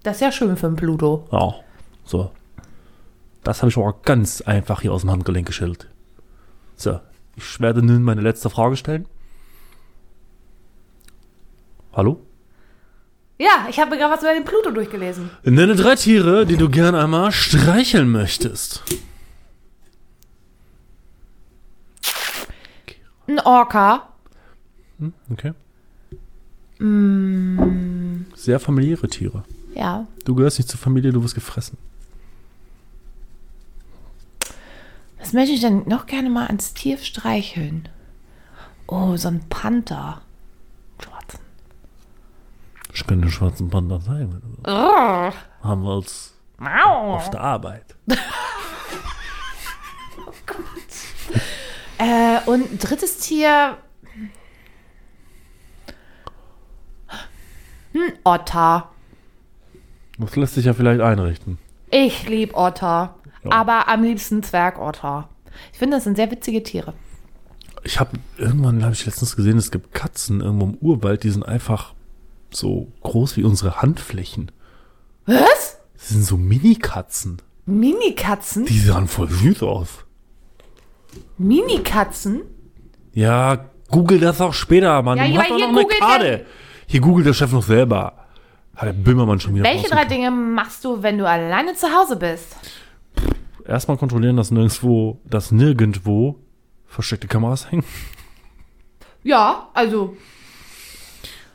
Speaker 2: Das ist ja schön für einen Pluto.
Speaker 1: Ja, so. Das habe ich aber ganz einfach hier aus dem Handgelenk geschildert. So, ich werde nun meine letzte Frage stellen. Hallo?
Speaker 2: Ja, ich habe gerade was über den Pluto durchgelesen.
Speaker 1: Nenne drei Tiere, die du gern einmal streicheln möchtest.
Speaker 2: Ein Orca.
Speaker 1: Okay. Sehr familiäre Tiere.
Speaker 2: Ja.
Speaker 1: Du gehörst nicht zur Familie, du wirst gefressen.
Speaker 2: Was möchte ich denn noch gerne mal ans Tier streicheln? Oh, so ein Panther. Schwarzen.
Speaker 1: Ich kann den schwarzen du willst.
Speaker 2: Oh.
Speaker 1: Haben wir uns
Speaker 2: Mau.
Speaker 1: auf der Arbeit.
Speaker 2: Äh, und ein drittes Tier. Ein Otter.
Speaker 1: Das lässt sich ja vielleicht einrichten.
Speaker 2: Ich liebe Otter.
Speaker 1: Ja.
Speaker 2: Aber am liebsten Zwergotter. Ich finde, das sind sehr witzige Tiere.
Speaker 1: Ich habe irgendwann habe ich letztens gesehen, es gibt Katzen irgendwo im Urwald, die sind einfach so groß wie unsere Handflächen.
Speaker 2: Was?
Speaker 1: Das sind so Mini-Katzen.
Speaker 2: Minikatzen?
Speaker 1: Die sahen voll süß aus.
Speaker 2: Minikatzen?
Speaker 1: Ja, google das auch später, Mann.
Speaker 2: Ja,
Speaker 1: du hast doch noch eine Karte. Hier googelt der Chef noch selber. Hat der Böhmermann schon wieder
Speaker 2: Welche drei. Dinge machst du, wenn du alleine zu Hause bist?
Speaker 1: erstmal kontrollieren, dass nirgendwo, dass nirgendwo versteckte Kameras hängen.
Speaker 2: Ja, also,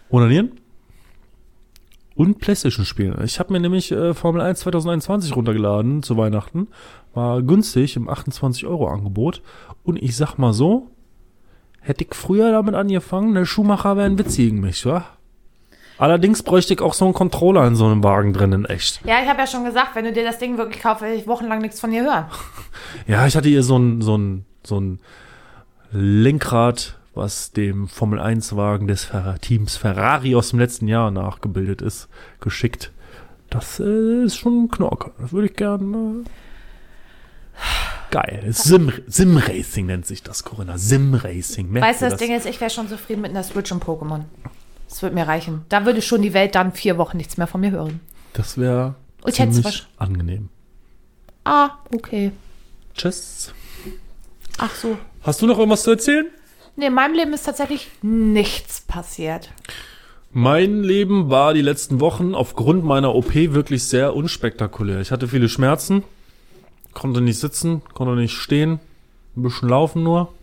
Speaker 1: Onanieren. Und Playstation spielen. Ich habe mir nämlich äh, Formel 1 2021 runtergeladen zu Weihnachten. War günstig im 28 Euro Angebot. Und ich sag mal so, hätte ich früher damit angefangen, der Schuhmacher wäre ein Witz gegen mich, wa? Allerdings bräuchte ich auch so einen Controller in so einem Wagen drin, in echt.
Speaker 2: ja, ich habe ja schon gesagt, wenn du dir das Ding wirklich kaufst, will ich wochenlang nichts von dir hören.
Speaker 1: Ja, ich hatte hier so ein, so ein, so ein Lenkrad, was dem Formel 1-Wagen des Teams Ferrari aus dem letzten Jahr nachgebildet ist, geschickt. Das äh, ist schon ein Knorke. Das würde ich gerne. Äh Geil. Sim, Sim Racing nennt sich das, Corinna. Sim Racing. Merkt
Speaker 2: Weißt du,
Speaker 1: ihr
Speaker 2: das Ding ist, ich wäre schon zufrieden mit einer Switch und Pokémon. Das würde mir reichen. Da würde schon die Welt dann vier Wochen nichts mehr von mir hören.
Speaker 1: Das wäre ziemlich angenehm.
Speaker 2: Ah, okay.
Speaker 1: Tschüss.
Speaker 2: Ach so.
Speaker 1: Hast du noch irgendwas zu erzählen?
Speaker 2: Nee, in meinem Leben ist tatsächlich nichts passiert.
Speaker 1: Mein Leben war die letzten Wochen aufgrund meiner OP wirklich sehr unspektakulär. Ich hatte viele Schmerzen, konnte nicht sitzen, konnte nicht stehen, ein bisschen laufen nur.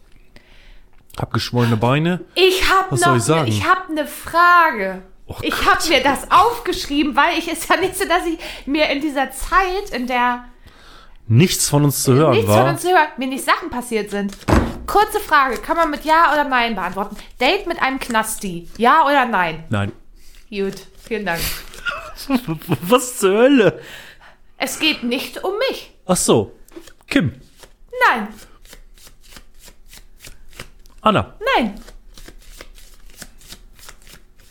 Speaker 1: Hab geschwollene Beine.
Speaker 2: Ich habe
Speaker 1: Was
Speaker 2: noch,
Speaker 1: soll ich sagen?
Speaker 2: ich habe eine Frage.
Speaker 1: Oh
Speaker 2: ich habe mir das aufgeschrieben, weil ich ist ja nicht so, dass ich mir in dieser Zeit, in der
Speaker 1: Nichts von uns zu hören
Speaker 2: nichts
Speaker 1: war.
Speaker 2: von uns hört, mir nicht Sachen passiert sind. Kurze Frage, kann man mit Ja oder Nein beantworten? Date mit einem Knasti, Ja oder Nein?
Speaker 1: Nein.
Speaker 2: Gut, vielen Dank.
Speaker 1: Was zur Hölle?
Speaker 2: Es geht nicht um mich.
Speaker 1: Ach so. Kim.
Speaker 2: Nein,
Speaker 1: Anna.
Speaker 2: nein.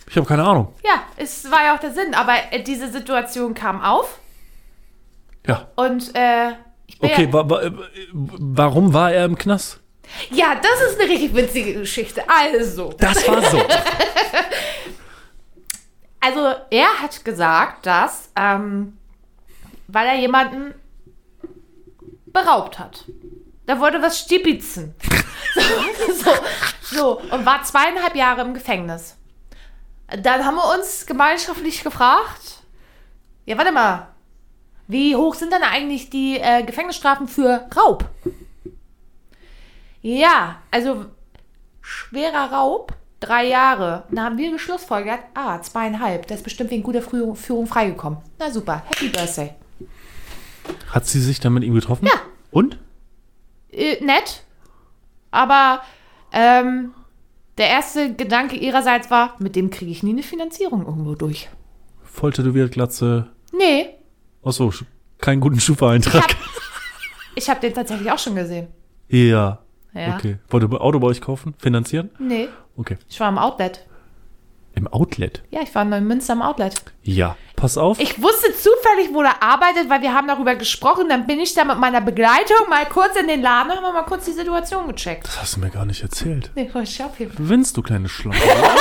Speaker 1: Ich habe keine Ahnung.
Speaker 2: Ja, es war ja auch der Sinn, aber äh, diese Situation kam auf
Speaker 1: Ja.
Speaker 2: und äh, ich bin
Speaker 1: Okay,
Speaker 2: ja,
Speaker 1: wa wa äh, warum war er im Knast?
Speaker 2: ja, das ist eine richtig witzige Geschichte. Also,
Speaker 1: Das war so.
Speaker 2: Also er hat gesagt, dass, ähm, weil er jemanden beraubt hat. Da wurde was stibitzen. so, so, so, und war zweieinhalb Jahre im Gefängnis. Dann haben wir uns gemeinschaftlich gefragt, ja, warte mal, wie hoch sind denn eigentlich die äh, Gefängnisstrafen für Raub? Ja, also schwerer Raub, drei Jahre. Da haben wir geschlussfolgert, ah, zweieinhalb. Der ist bestimmt wegen guter Früh- Führung freigekommen. Na super, Happy Birthday.
Speaker 1: Hat sie sich dann mit ihm getroffen?
Speaker 2: Ja.
Speaker 1: Und?
Speaker 2: Äh, nett, aber ähm, der erste Gedanke ihrerseits war, mit dem kriege ich nie eine Finanzierung irgendwo durch.
Speaker 1: Volltätowiert, Glatze.
Speaker 2: Nee,
Speaker 1: Achso, keinen guten
Speaker 2: ich
Speaker 1: Schufa-Eintrag.
Speaker 2: habe ich hab den tatsächlich auch schon gesehen.
Speaker 1: Ja.
Speaker 2: Ja.
Speaker 1: Okay. Wollt ihr Auto bei euch kaufen? Finanzieren?
Speaker 2: Nee,
Speaker 1: Okay.
Speaker 2: ich war im Outlet.
Speaker 1: Im Outlet?
Speaker 2: Ja, ich war in Neumünster im Outlet.
Speaker 1: Ja. Pass auf.
Speaker 2: Ich wusste zufällig, wo er arbeitet, weil wir haben darüber gesprochen. Dann bin ich da mit meiner Begleitung mal kurz in den Laden und haben wir mal kurz die Situation gecheckt.
Speaker 1: das hast du mir gar nicht erzählt.
Speaker 2: Nee, voll Shopping.
Speaker 1: Gewinnst du, kleine Schlange?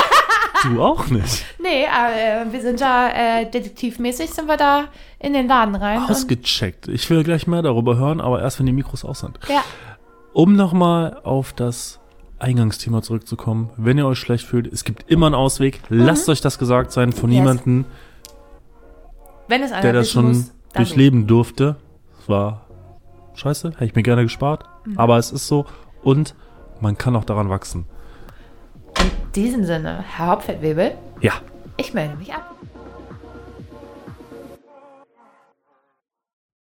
Speaker 1: du auch nicht.
Speaker 2: Nee, äh, wir sind da äh, detektivmäßig sind wir da in den Laden rein.
Speaker 1: Ausgecheckt. Ich will gleich mehr darüber hören, aber erst, wenn die Mikros aus sind.
Speaker 2: ja,
Speaker 1: Um nochmal auf das Eingangsthema zurückzukommen. Wenn ihr euch schlecht fühlt, es gibt immer einen Ausweg. Lasst euch das gesagt sein von
Speaker 2: Yes.
Speaker 1: jemandem,
Speaker 2: wenn es einer
Speaker 1: der das schon
Speaker 2: muss,
Speaker 1: durchleben durfte. Es war scheiße, hätte ich mir gerne gespart.
Speaker 2: Mhm.
Speaker 1: Aber es ist so. Und man kann auch daran wachsen.
Speaker 2: In diesem Sinne, Herr Hauptfeldwebel,
Speaker 1: Ja.
Speaker 2: ich melde mich ab.